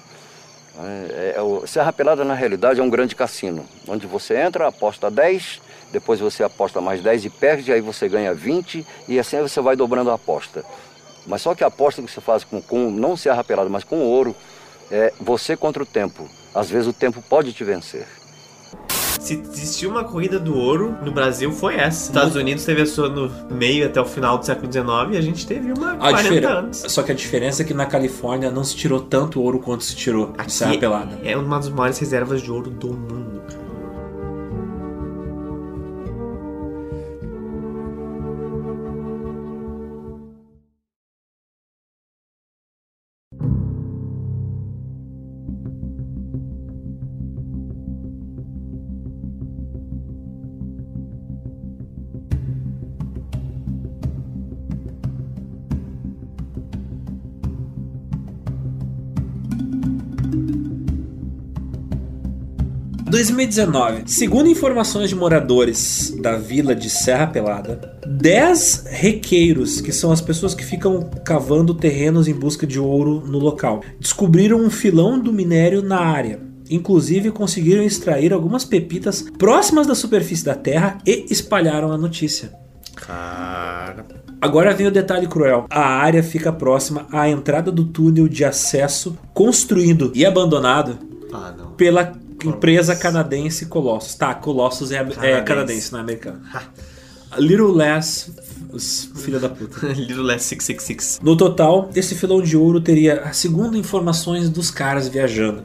É, é, o Serra Pelada, na realidade, é um grande cassino, onde você entra, aposta 10, depois você aposta mais 10 e perde, aí você ganha 20, e assim você vai dobrando a aposta. Mas só que a aposta que você faz com, com não Serra Pelada, mas com ouro, é você contra o tempo. Às vezes o tempo pode te vencer. Se existiu uma corrida do ouro no Brasil, foi essa. Estados Unidos teve a sua no meio até o final do século XIX e a gente teve uma A 40 diferen- anos. Só que a diferença é que na Califórnia não se tirou tanto ouro quanto se tirou de Serra Aqui Pelada. É uma das maiores reservas de ouro do mundo. 2019, segundo informações de moradores da vila de Serra Pelada, 10 requeiros, que são as pessoas que ficam cavando terrenos em busca de ouro no local, descobriram um filão do minério na área. Inclusive conseguiram extrair algumas pepitas próximas da superfície da terra e espalharam a notícia. Cara. Agora vem o detalhe cruel. A área fica próxima à entrada do túnel de acesso construído e abandonado Ah, pela empresa canadense Colossus. Tá, Colossus é, é Canadense. canadense, não é americano. Little Less, filha da puta. [LAUGHS] Little Less 666. No total, esse filão de ouro teria, segundo informações dos caras viajando,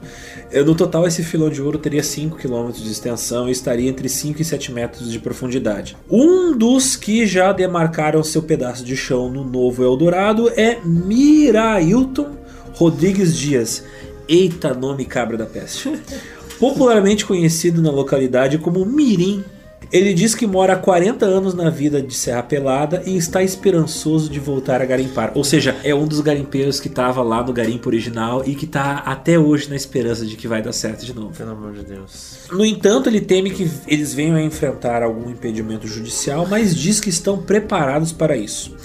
eh, no total esse filão de ouro teria 5 km de extensão e estaria entre 5 e 7 metros de profundidade. Um dos que já demarcaram seu pedaço de chão no Novo Eldorado é Mirailton Rodrigues Dias. Eita nome cabra da peste. [LAUGHS] Popularmente conhecido na localidade como Mirim. Ele diz que mora há 40 anos na vida de Serra Pelada e está esperançoso de voltar a garimpar. Ou seja, é um dos garimpeiros que estava lá no garimpo original e que está até hoje na esperança de que vai dar certo de novo. Pelo amor de Deus. No entanto, ele teme que eles venham a enfrentar algum impedimento judicial, mas diz que estão preparados para isso.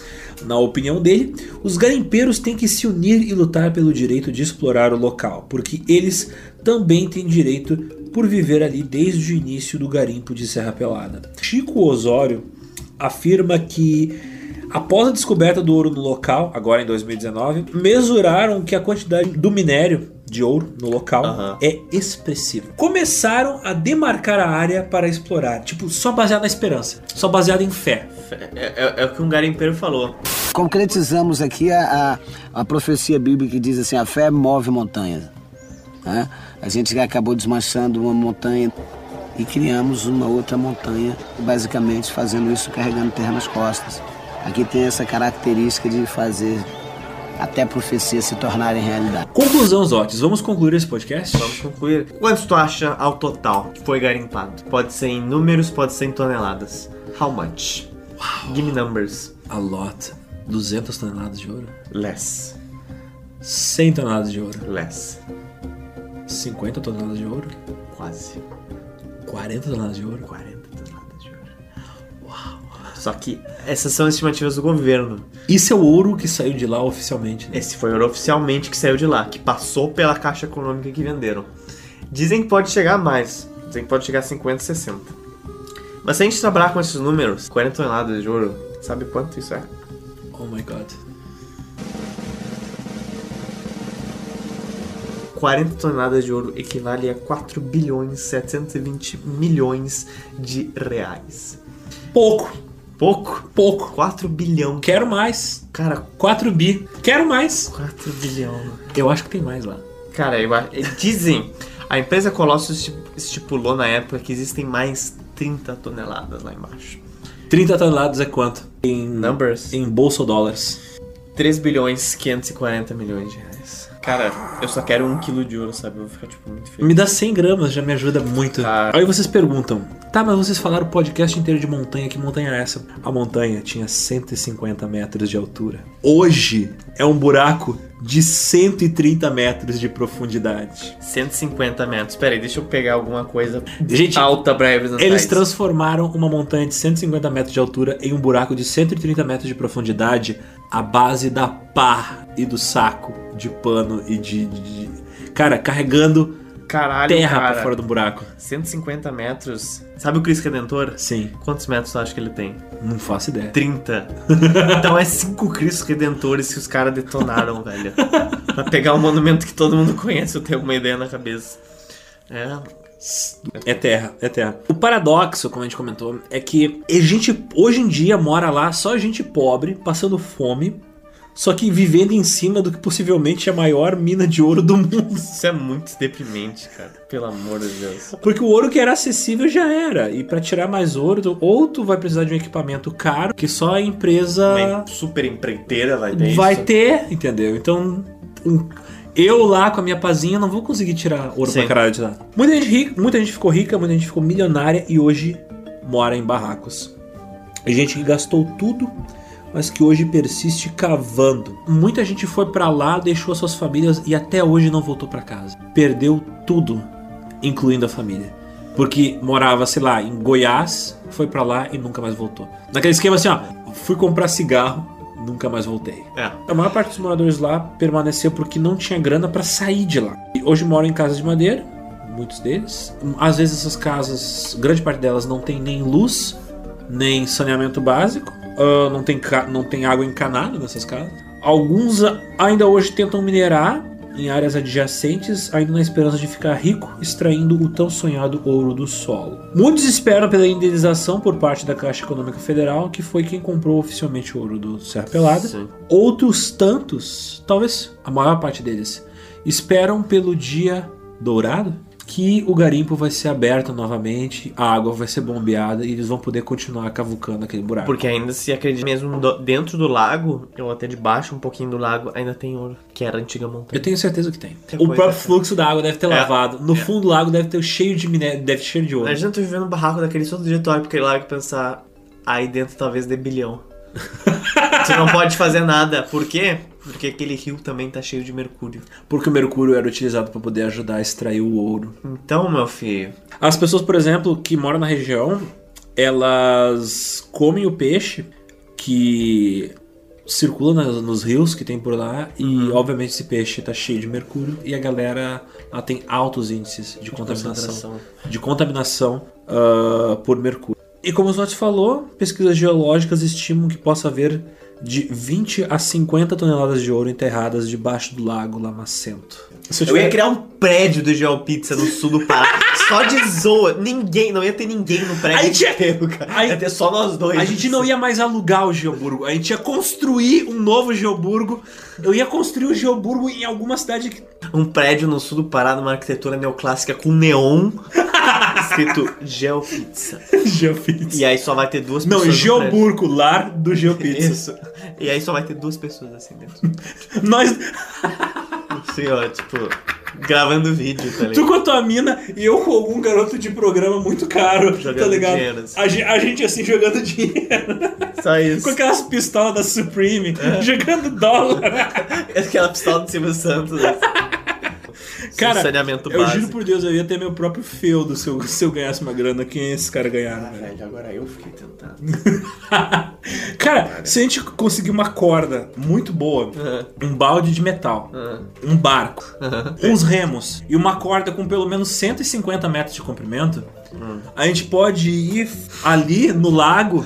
Na opinião dele, os garimpeiros têm que se unir e lutar pelo direito de explorar o local, porque eles também têm direito por viver ali desde o início do garimpo de Serra Pelada. Chico Osório afirma que após a descoberta do ouro no local, agora em 2019, mesuraram que a quantidade do minério de ouro no local é expressiva. Começraram a demarcar a área para explorar, tipo, só baseado na esperança, só baseado em fé. É, é- é o que um garimpeiro falou. Concretizamos aqui a, a, a profecia bíblica que diz assim: a fé move montanhas. né? A gente acabou desmanchando uma montanha e criamos uma outra montanha, basicamente fazendo isso carregando terra nas costas. Aqui tem essa característica de fazer até profecias se tornarem realidade. Conclusão, Zotes, vamos concluir esse podcast? Vamos concluir. Quanto tu acha ao total que foi garimpado? Pode ser em números, pode ser em toneladas. How much? Give me numbers. A lot. 200 toneladas de ouro? Less. 100 toneladas de ouro? Less. 50 toneladas de ouro? Quase. 40 toneladas de ouro? 40 Só que essas são as estimativas do governo. Isso é o ouro que saiu de lá oficialmente. né? Esse foi o ouro oficialmente que saiu de lá, que passou pela Caixa Econômica que venderam. Dizem que pode chegar a mais. Dizem que pode chegar a 50, 60. Mas se a gente trabalhar com esses números, 40 toneladas de ouro, sabe quanto isso é? Oh my god. 40 toneladas de ouro equivale a 4 bilhões 720 milhões de reais. Pouco. Pouco? Pouco. 4 bilhão. Quero mais. Cara, 4 bi. Quero mais. 4 bilhão. Eu acho que tem mais lá. Cara, eu, acho- dizem. A empresa Colossus esti- estipulou na época que existem mais 30 toneladas lá embaixo. 30 toneladas é quanto? Em Numbers? Em bolsa ou dólares? 3 bilhões 540 milhões de reais. Cara, eu só quero um quilo de ouro, sabe? Eu vou ficar, tipo, muito feliz. Me dá 100 gramas, já me ajuda muito. Cara. Aí vocês perguntam, tá, mas vocês falaram o podcast inteiro de montanha, que montanha é essa? A montanha tinha 150 metros de altura. Hoje é um buraco de 130 metros de profundidade. 150 metros. Pera aí, deixa eu pegar alguma coisa Gente, alta pra eles Eles transformaram uma montanha de 150 metros de altura em um buraco de 130 metros de profundidade à base da pá e do saco de pano e de. de- de- cara, carregando Caralho, terra cara. pra fora do buraco. 150 metros. Sabe o Cristo Redentor? Sim. Quantos metros tu acha que ele tem? Não faço ideia. 30. então é 5 Cristos Redentores que os caras detonaram, velho. [LAUGHS] Pra pegar um monumento que todo mundo conhece, eu tenho alguma ideia na cabeça. É. É terra, é terra. O paradoxo, como a gente comentou, é que a gente hoje em dia mora lá só gente pobre, passando fome, só que vivendo em cima do que possivelmente é a maior mina de ouro do mundo. Isso é muito deprimente, cara. Pelo amor de Deus. Porque o ouro que era acessível já era. E pra tirar mais ouro, ou tu vai precisar de um equipamento caro, que só a empresa Uma super empreiteira vai ter vai isso. ter, entendeu? Então, um- eu lá com a minha pazinha não vou conseguir tirar ouro Sim. pra caralho de lá. Muita gente, rica, muita gente ficou rica, muita gente ficou milionária e hoje mora em barracos. E gente que gastou tudo, mas que hoje persiste cavando. Muita gente foi pra lá, deixou suas famílias e até hoje não voltou pra casa. Perdeu tudo, incluindo a família. Porque morava, sei lá, em Goiás, foi pra lá e nunca mais voltou. Naquele esquema assim, ó, fui comprar cigarro, nunca mais voltei. É. A maior parte dos moradores lá permaneceu porque não tinha grana pra sair de lá. E hoje moram em casas de madeira, muitos deles. Às vezes essas casas, grande parte delas não tem nem luz, nem saneamento básico, ah, não, tem não tem água encanada nessas casas. Alguns ainda hoje tentam minerar em áreas adjacentes, ainda na esperança de ficar rico, extraindo o tão sonhado ouro do solo. Muitos esperam pela indenização por parte da Caixa Econômica Federal, que foi quem comprou oficialmente o ouro do Serra Pelada. Sim. Outros tantos, talvez a maior parte deles, esperam pelo dia dourado que o garimpo vai ser aberto novamente, a água vai ser bombeada e eles vão poder continuar cavucando aquele buraco. Porque ainda se acredita mesmo do- dentro do lago, ou até debaixo um pouquinho do lago, ainda tem ouro, que era a antiga montanha. Eu tenho certeza que tem. Tem o próprio assim. fluxo da água deve ter É. lavado. No fundo do lago deve ter cheio de minério, deve ter cheio de ouro. Imagina tu vivendo no barraco daquele todo diretório, porque lá que pensar, aí dentro talvez dê bilhão. [LAUGHS] tu não pode fazer nada. Por quê? Porque aquele rio também tá cheio de mercúrio. Porque o mercúrio era utilizado para poder ajudar a extrair o ouro. Então, meu filho. As pessoas, por exemplo, que moram na região, elas comem o peixe que circula nos rios que tem por lá e obviamente esse peixe tá cheio de mercúrio e a galera lá tem altos índices de contaminação de contaminação ah, por mercúrio. E como o Zotti falou, pesquisas geológicas estimam que possa haver de 20 a 50 toneladas de ouro enterradas debaixo do lago Lamacento. Se Eu ia criar um prédio do GeoPizza no sul do Pará. [LAUGHS] só de zoa. Ninguém, não ia ter ninguém no prédio Aí tinha- inteiro, cara. ia ter só nós dois. A gente não ia mais alugar o Geoburgo, a gente ia construir um novo Geoburgo. Eu ia construir o Geoburgo em alguma cidade que. Um prédio no sul do Pará, numa arquitetura neoclássica com neon. Escrito GeoPizza. [LAUGHS] Geopizza. E aí só vai ter duas Não, pessoas. no prédio. Geoburgo, lar do Geopizza. Isso. E aí só vai ter duas pessoas assim dentro. [LAUGHS] Nós. Assim, ó, tipo, gravando vídeo, tá Tu ligado? com a tua mina e eu com algum garoto de programa muito caro, tá Jogando ligado? dinheiro, assim. A, a gente assim jogando dinheiro. Só isso. Com aquelas pistolas da Supreme, É. jogando dólar. [LAUGHS] Aquela pistola do Silvio Santos. assim. Cara, saneamento eu básico. juro por Deus, eu ia ter meu próprio feudo se eu, se eu ganhasse uma grana que esses caras ganharam. velho. Velho, agora eu fiquei tentado. [LAUGHS] Cara, se a gente conseguir uma corda muito boa, um balde de metal, um barco, uns remos e uma corda com pelo menos 150 metros de comprimento, a gente pode ir ali no lago,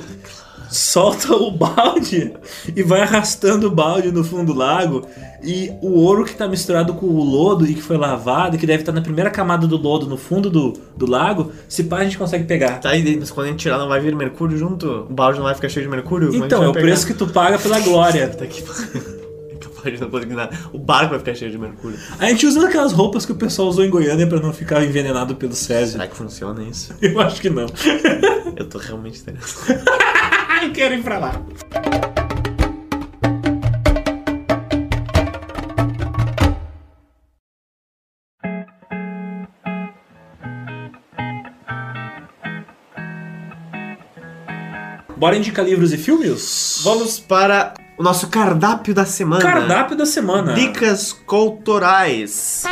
solta o balde e vai arrastando o balde no fundo do lago E o ouro que tá misturado com o lodo e que foi lavado e que deve estar na primeira camada do lodo no fundo do, do lago, se pá a gente consegue pegar. Tá aí, mas quando a gente tirar não vai vir mercúrio junto? O balde não vai ficar cheio de mercúrio? Gente Então, é o pegar? preço que tu paga pela glória. [LAUGHS] Tá aqui. Capaz de não conseguir nada. O barco vai ficar cheio de mercúrio. A gente usa aquelas roupas que o pessoal usou em Goiânia pra não ficar envenenado pelo Césio. Será que funciona isso? [LAUGHS] Eu acho que não. Eu tô realmente interessado. [LAUGHS] Ai, quero ir pra lá. Bora indicar livros e filmes? Vamos para o nosso cardápio da semana. Cardápio da semana. Dicas culturais.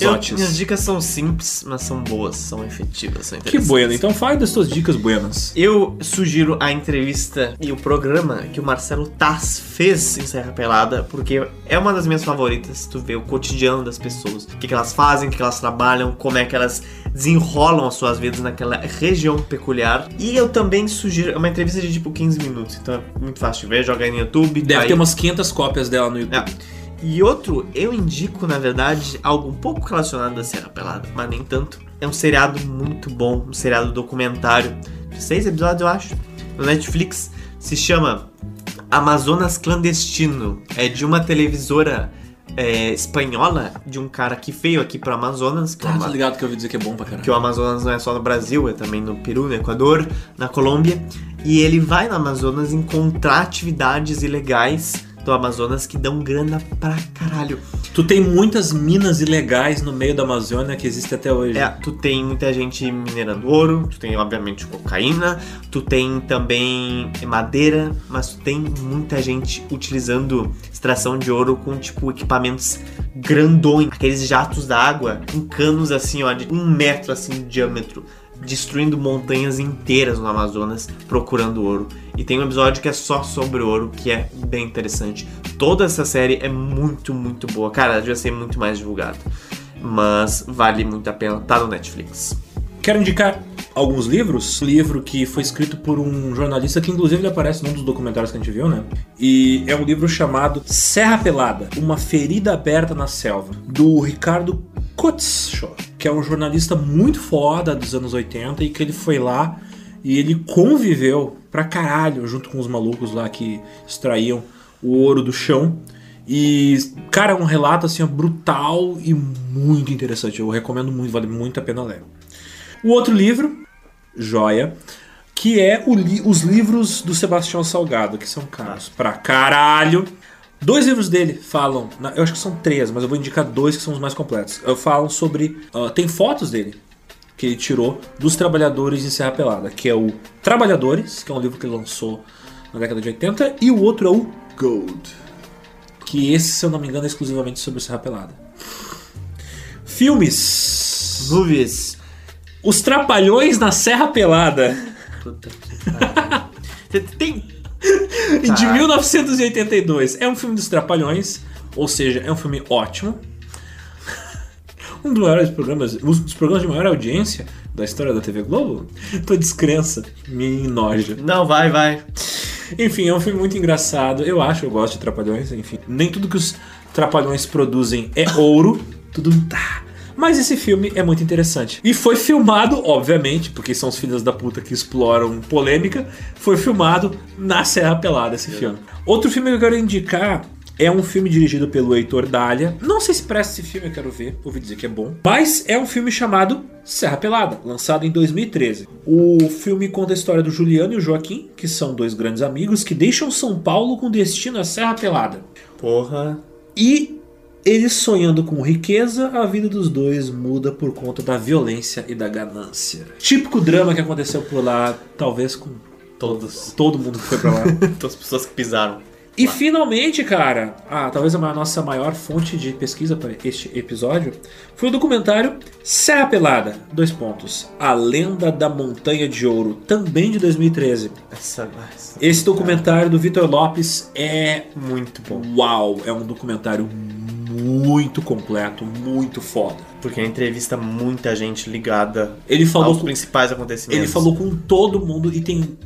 Eu- Zotes. minhas dicas são simples, mas são boas, são efetivas, são Que bueno. Então fale das suas dicas buenas. Eu sugiro a entrevista e o programa que o Marcelo Tass fez em Serra Pelada, porque é uma das minhas favoritas. Tu vê o cotidiano das pessoas, o que, que elas fazem, o que, que elas trabalham, como é que elas desenrolam as suas vidas naquela região peculiar. E eu também sugiro, é uma entrevista de tipo 15 minutos, então é muito fácil de ver, joga aí no YouTube. Deve aí- ter umas 500 cópias dela no YouTube. É. E outro, eu indico, na verdade, algo um pouco relacionado da Serra Pelada, mas nem tanto. É um seriado muito bom, um seriado documentário, de seis episódios, eu acho, no Netflix. Se chama Amazonas Clandestino. É de uma televisora é, espanhola, de um cara que veio aqui pro Amazonas. Que é Ah, uma- ligado que eu ouvi dizer que é bom pra caralho. que o Amazonas não é só no Brasil, é também no Peru, no Equador, na Colômbia. E ele vai no Amazonas encontrar atividades ilegais do Amazonas que dão grana pra caralho. Tu tem muitas minas ilegais no meio da Amazônia que existe até hoje. É, tu tem muita gente minerando ouro, tu tem obviamente cocaína, tu tem também madeira, mas tu tem muita gente utilizando extração de ouro com tipo equipamentos grandões, aqueles jatos d'água com canos assim, ó, de um metro assim de diâmetro, destruindo montanhas inteiras no Amazonas procurando ouro. E tem um episódio que é só sobre ouro, que é bem interessante. Toda essa série é muito, muito boa. Cara, ela devia ser muito mais divulgada. Mas vale muito a pena, tá no Netflix. Quero indicar alguns livros. Um livro que foi escrito por um jornalista que, inclusive, ele aparece num dos documentários que a gente viu, né? E é um livro chamado Serra Pelada Uma Ferida Aberta na Selva, do Ricardo Kutzschow, que é um jornalista muito foda dos anos 80 e que ele foi lá e ele conviveu pra caralho junto com os malucos lá que extraíam o ouro do chão. E, cara, é um relato assim brutal e muito interessante. Eu recomendo muito, vale muito a pena ler. O outro livro, joia, que é li- os livros do Sebastião Salgado, que são caros pra caralho. Dois livros dele falam, eu acho que são três, mas eu vou indicar dois que são os mais completos. Eu falam sobre. ah, tem fotos dele que ele tirou dos trabalhadores em Serra Pelada, que é o Trabalhadores, que é um livro que ele lançou na década de 80, e o outro é o Gold, que esse, se eu não me engano, é exclusivamente sobre Serra Pelada. Filmes. Movies. Os Trapalhões na Serra Pelada. Puta que. Tem. [LAUGHS] De Tá. 1982. É um filme dos Trapalhões, ou seja, é um filme ótimo. [LAUGHS] Um dos maiores programas, um dos programas de maior audiência da história da TV Globo. Tua descrença me enoja. Não, vai, vai. Enfim, é um filme muito engraçado. Eu acho, eu gosto de Trapalhões, enfim. Nem tudo que os Trapalhões produzem é ouro, tudo tá. Mas esse filme é muito interessante. E foi filmado, obviamente, porque são os filhos da puta que exploram polêmica, foi filmado na Serra Pelada esse filme. Outro filme que eu quero indicar é um filme dirigido pelo Heitor Dália. Não sei se presta esse filme, eu quero ver. Ouvi dizer que é bom. Mas é um filme chamado Serra Pelada, lançado em 2013. O filme conta a história do Juliano e o Joaquim, que são dois grandes amigos que deixam São Paulo com destino à Serra Pelada. Porra. E eles sonhando com riqueza, a vida dos dois muda por conta da violência e da ganância. Típico drama que aconteceu por lá, talvez com Todos. todo mundo que foi pra lá. [LAUGHS] Todas as pessoas que pisaram. E finalmente, cara, ah, talvez a nossa maior fonte de pesquisa para este episódio foi o documentário Serra Pelada, dois pontos. A Lenda da Montanha de Ouro, também de 2013. Essa, essa- Esse documentário do Vitor Lopes é muito bom. Uau, é um documentário muito completo, muito foda. Porque ele entrevista muita gente ligada Ele falou aos com- principais acontecimentos. Ele falou com todo mundo e tem.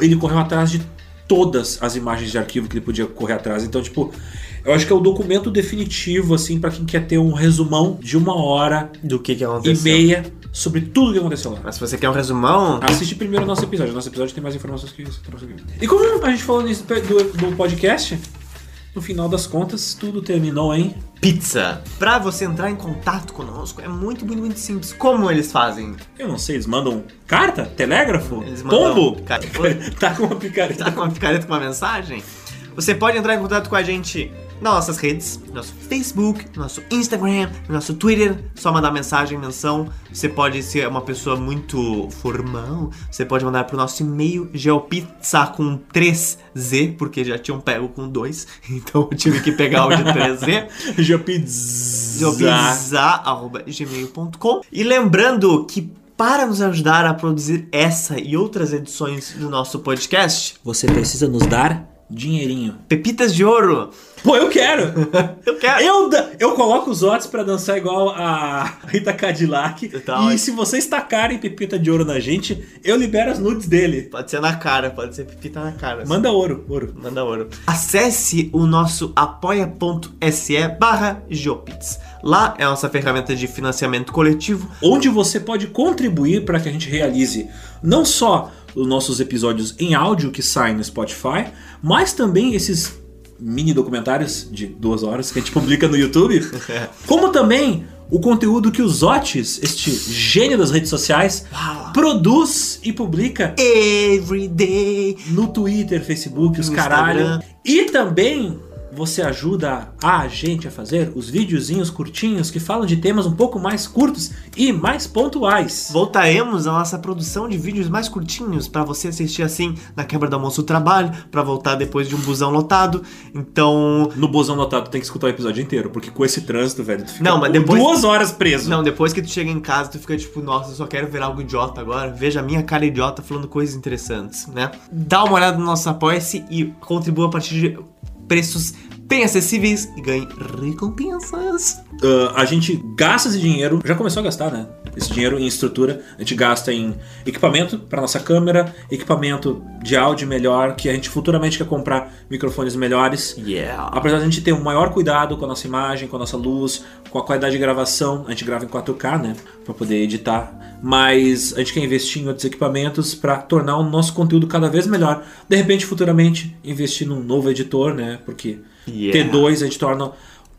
Ele correu atrás de todas as imagens de arquivo que ele podia correr atrás. Então, tipo, eu acho que é o documento definitivo, assim, pra quem quer ter um resumão de uma hora do que, que e aconteceu. meia sobre tudo que aconteceu lá. Mas se você quer um resumão, Assiste primeiro o nosso episódio. Nosso episódio tem mais informações que isso. E como a gente falou nisso do, do podcast, no final das contas, tudo terminou em pizza. Pra você entrar em contato conosco, é muito, muito, muito simples. Como eles fazem? Eu não sei, eles mandam carta? Telégrafo? Eles mandam Pombo? Ca- [LAUGHS] tá com uma picareta. Tá com uma picareta com uma mensagem? Você pode entrar em contato com a gente nossas redes, nosso Facebook, nosso Instagram, nosso Twitter, só mandar mensagem, menção. Você pode ser uma pessoa muito formal, você pode mandar pro nosso e-mail geopizza com 3Z, porque já tinham pego com 2, [LAUGHS] então eu tive que pegar o de 3Z. [LAUGHS] Geopizza. geopizza.gmail.com E lembrando que para nos ajudar a produzir essa e outras edições do nosso podcast, Você precisa nos dar dinheirinho. Pepitas de Ouro. Pô, eu quero! [LAUGHS] eu quero! Eu, eu coloco os odds pra dançar igual a [LAUGHS] Rita Cadillac. Tá, e se vocês tacarem pepita de ouro na gente, eu libero as nudes dele. Pode ser na cara, pode ser pepita na cara. Manda ouro, ouro. Manda ouro. Acesse o nosso apoia.se barra Geopits. Lá é a nossa ferramenta de financiamento coletivo. Onde você pode contribuir para que a gente realize não só os nossos episódios em áudio que saem no Spotify, mas também esses mini documentários de duas horas que a gente publica no YouTube, [LAUGHS] como também o conteúdo que o Zotes, este gênio das redes sociais, produz e publica every day no Twitter, Facebook, os No caralho. Instagram. E também você ajuda a gente a fazer os videozinhos curtinhos que falam de temas um pouco mais curtos e mais pontuais. Voltaremos à nossa produção de vídeos mais curtinhos para você assistir assim na quebra do almoço do trabalho, para voltar depois de um busão lotado. Então, No busão lotado tem que escutar o episódio inteiro, porque com esse trânsito, velho, tu fica Não, mas depois- duas horas preso. Não, depois que tu chega em casa, tu fica tipo, nossa, eu só quero ver algo idiota agora. Veja a minha cara idiota falando coisas interessantes, né? Dá uma olhada no nosso Apoia-se e contribua a partir de preços bem acessíveis e ganhe recompensas. Ah, a gente gasta esse dinheiro, já começou a gastar, né? Esse dinheiro em estrutura, a gente gasta em equipamento para nossa câmera, equipamento de áudio melhor, que a gente futuramente quer comprar microfones melhores. Yeah. Apesar de a gente ter um maior cuidado com a nossa imagem, com a nossa luz, com a qualidade de gravação, a gente grava em 4K, né, para poder editar, mas a gente quer investir em outros equipamentos para tornar o nosso conteúdo cada vez melhor. De repente, futuramente, investir num novo editor, né, porque Yeah. T2 a gente torna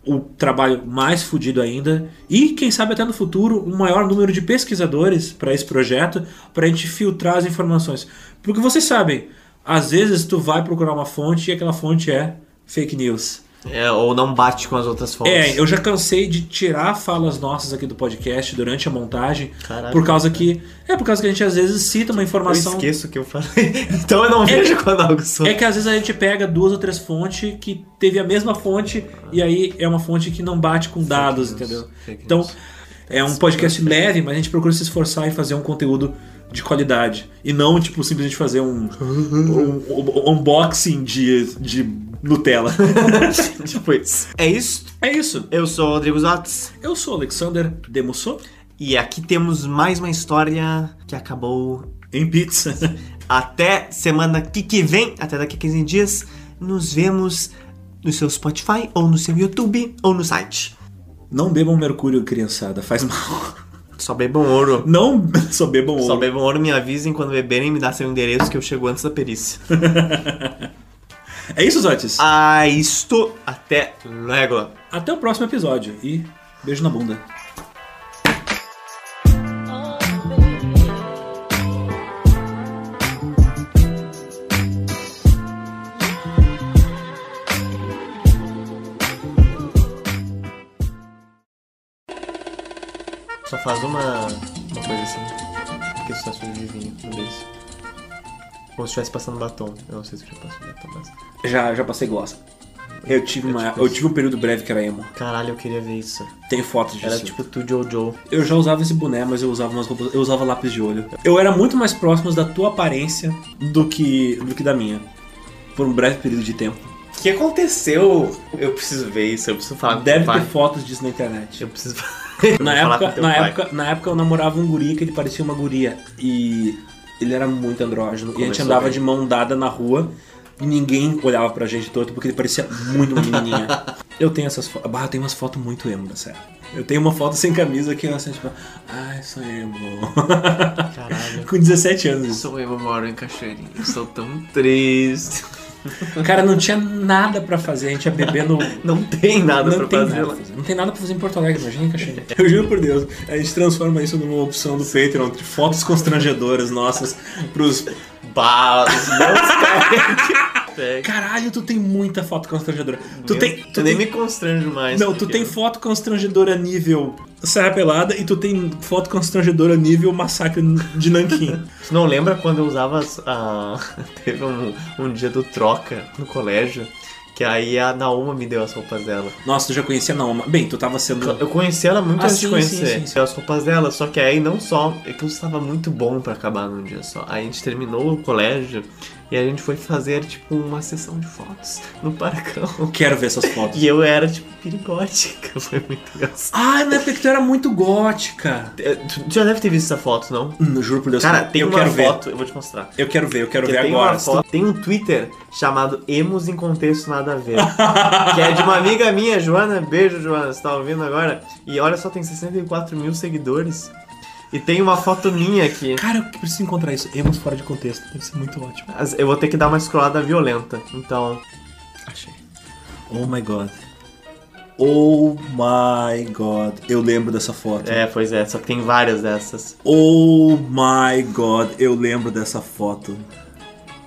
o trabalho mais fodido ainda. E quem sabe até no futuro um maior número de pesquisadores para esse projeto para a gente filtrar as informações. Porque vocês sabem às vezes tu vai procurar uma fonte e aquela fonte é fake news É, ou não bate com as outras fontes. é eu já cansei de tirar falas nossas aqui do podcast durante a montagem Caralho. por causa que é por causa que a gente às vezes cita uma Eu informação esqueço o que eu falei. [LAUGHS] então eu não vejo quando algo soa. é que às vezes a gente pega duas ou três fontes que teve a mesma fonte e aí é uma fonte que não bate com dados, entendeu? Então é um podcast leve, mas a gente procura se esforçar em fazer um conteúdo de qualidade e não tipo simplesmente fazer um, [LAUGHS] um- um unboxing de, de Nutella. [LAUGHS] tipo isso. É isso? É isso. Eu sou o Rodrigo Zotes. Eu sou o Alexander Demusso. E aqui temos mais uma história que acabou em pizza. [LAUGHS] Até semana que, que vem, até daqui a 15 dias, nos vemos no seu Spotify, ou no seu YouTube, ou no site. Não bebam mercúrio, criançada, faz mal. [LAUGHS] Só bebam ouro. Não, só bebam ouro. Só bebam ouro, me avisem quando beberem, me dá seu endereço que eu chego antes da perícia. É isso, Zotes? Ah, isto. Até logo. Até o próximo episódio e beijo na bunda. Só faz uma, uma coisa assim. Como se estivesse passando batom. Eu não sei se já passou batom, mas. Já, já passei glossa. Eu tive, uma, eu tive um período breve que era emo. Caralho, eu queria ver isso. Tem fotos disso. Era tipo tu Jojo. Eu já usava esse boné, mas eu usava umas roupas, eu usava lápis de olho. Eu era muito mais próximo da tua aparência do que do que da minha. Por um breve período de tempo. O que aconteceu? Eu preciso ver isso, eu preciso falar Deve teu pai. ter fotos disso na internet. Eu preciso [LAUGHS] Na época, na, pai. época, na época eu namorava um guri que ele parecia uma guria. E ele era muito andrógeno. e a gente Começou andava bem. de mão dada na rua. E ninguém olhava pra gente torto porque ele parecia muito uma menininha. [LAUGHS] eu tenho essas fotos. Eu tenho umas fotos muito emo da série. Eu tenho uma foto sem camisa que eu assim, tipo, ai, sou emo. Caralho. [LAUGHS] Com 17 anos. Sou eu, eu moro em Cachoeirinha. Estou tão triste. Cara, não tinha nada pra fazer, a gente ia beber no. [LAUGHS] Não tem nada não pra tem fazer nada fazer. Não tem nada pra fazer em Porto Alegre, imagina Caxias. Eu juro por Deus, a gente transforma isso numa opção do Patreon de fotos constrangedoras nossas pros. Balas, Caralho, tu tem muita foto constrangedora. Tu Meu, tem. Tu eu nem tem- me constranjo mais. Não, tu tem foto constrangedora nível Serra Pelada e tu tem foto constrangedora nível Massacre de Nanquim. [LAUGHS] Tu não lembra quando eu usava a. [LAUGHS] Teve um, um dia do troca no colégio, que aí a Nauma me deu as roupas dela. Nossa, tu já conhecia a Naoma. Bem, tu tava sendo. Eu conheci ela muito Ah, antes de sim, conhecer sim, sim, sim. as roupas dela, só que aí não só. É que estava muito bom pra acabar num dia só. Aí a gente terminou o colégio e a gente foi fazer, tipo, uma sessão de fotos no parcão. Quero ver essas fotos. E eu era, tipo, perigótica. [LAUGHS] Foi muito engraçado. Ah, na época que tu era muito gótica. É, Tu tu já deve ter visto essa foto, não? Hum, juro por Deus. Cara, tem eu uma quero ver. foto, eu vou te mostrar. Eu quero ver, eu quero Porque ver tem agora. uma foto- tem um Twitter chamado Emos em Contexto Nada a Ver. [LAUGHS] que é de uma amiga minha, Joana. Beijo, Joana, você tá ouvindo agora? E olha só, tem 64 mil seguidores. E tem uma foto minha aqui. Cara, eu preciso encontrar isso. Emos fora de contexto. Deve ser muito ótimo. As- Eu vou ter que dar uma scrollada violenta. Então. Achei. Oh my god. Oh my god. Eu lembro dessa foto. É, pois é, só que tem várias dessas. Oh my god. Eu lembro dessa foto.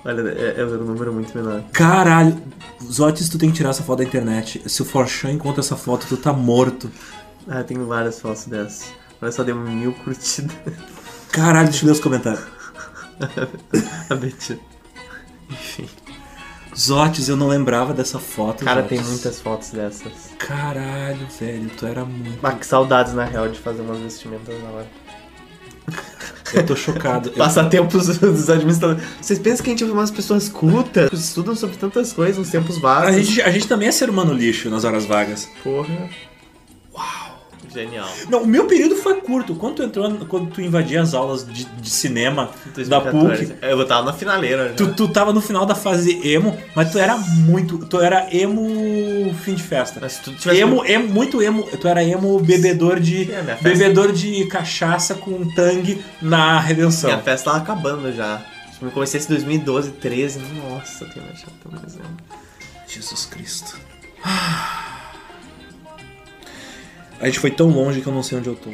Olha, é, é um número muito menor. Caralho. Zotis, tu tem que tirar essa foto da internet. Se o Forchan encontra essa foto, tu tá morto. Ah, tem várias fotos dessas. Olha só, deu mil curtidas. Caralho, deixa eu ler os comentários. [LAUGHS] a Betty. Enfim. Zotis, eu não lembrava dessa foto. Cara, Zotis. tem muitas fotos dessas. Caralho, velho, tu era muito. Ah, que saudades, na real, de fazer umas vestimentas na hora. Eu tô chocado. Eu- Passatempos [LAUGHS] dos administradores. Vocês pensam que a gente é umas pessoas cultas? que Estudam sobre tantas coisas nos tempos vagos. A gente, a gente também é ser humano lixo nas horas vagas. Porra. Uau. Genial. Não, o meu período foi curto. Quando tu entrou, quando tu invadia as aulas de, de cinema da 2014. PUC, Eu tava na finaleira já. tu, tu tava no final da fase emo, mas tu era muito. Tu era emo fim de festa. Mas tu tivesse- Emo, emo, muito emo. Tu era emo bebedor de. É, festa- bebedor de cachaça com tangue na redenção. Minha festa tava acabando já. Eu comecei esse 2012, 13. Nossa, tem mais chato mais emo. Jesus Cristo. [SIGHS] A gente foi tão longe que eu não sei onde eu tô.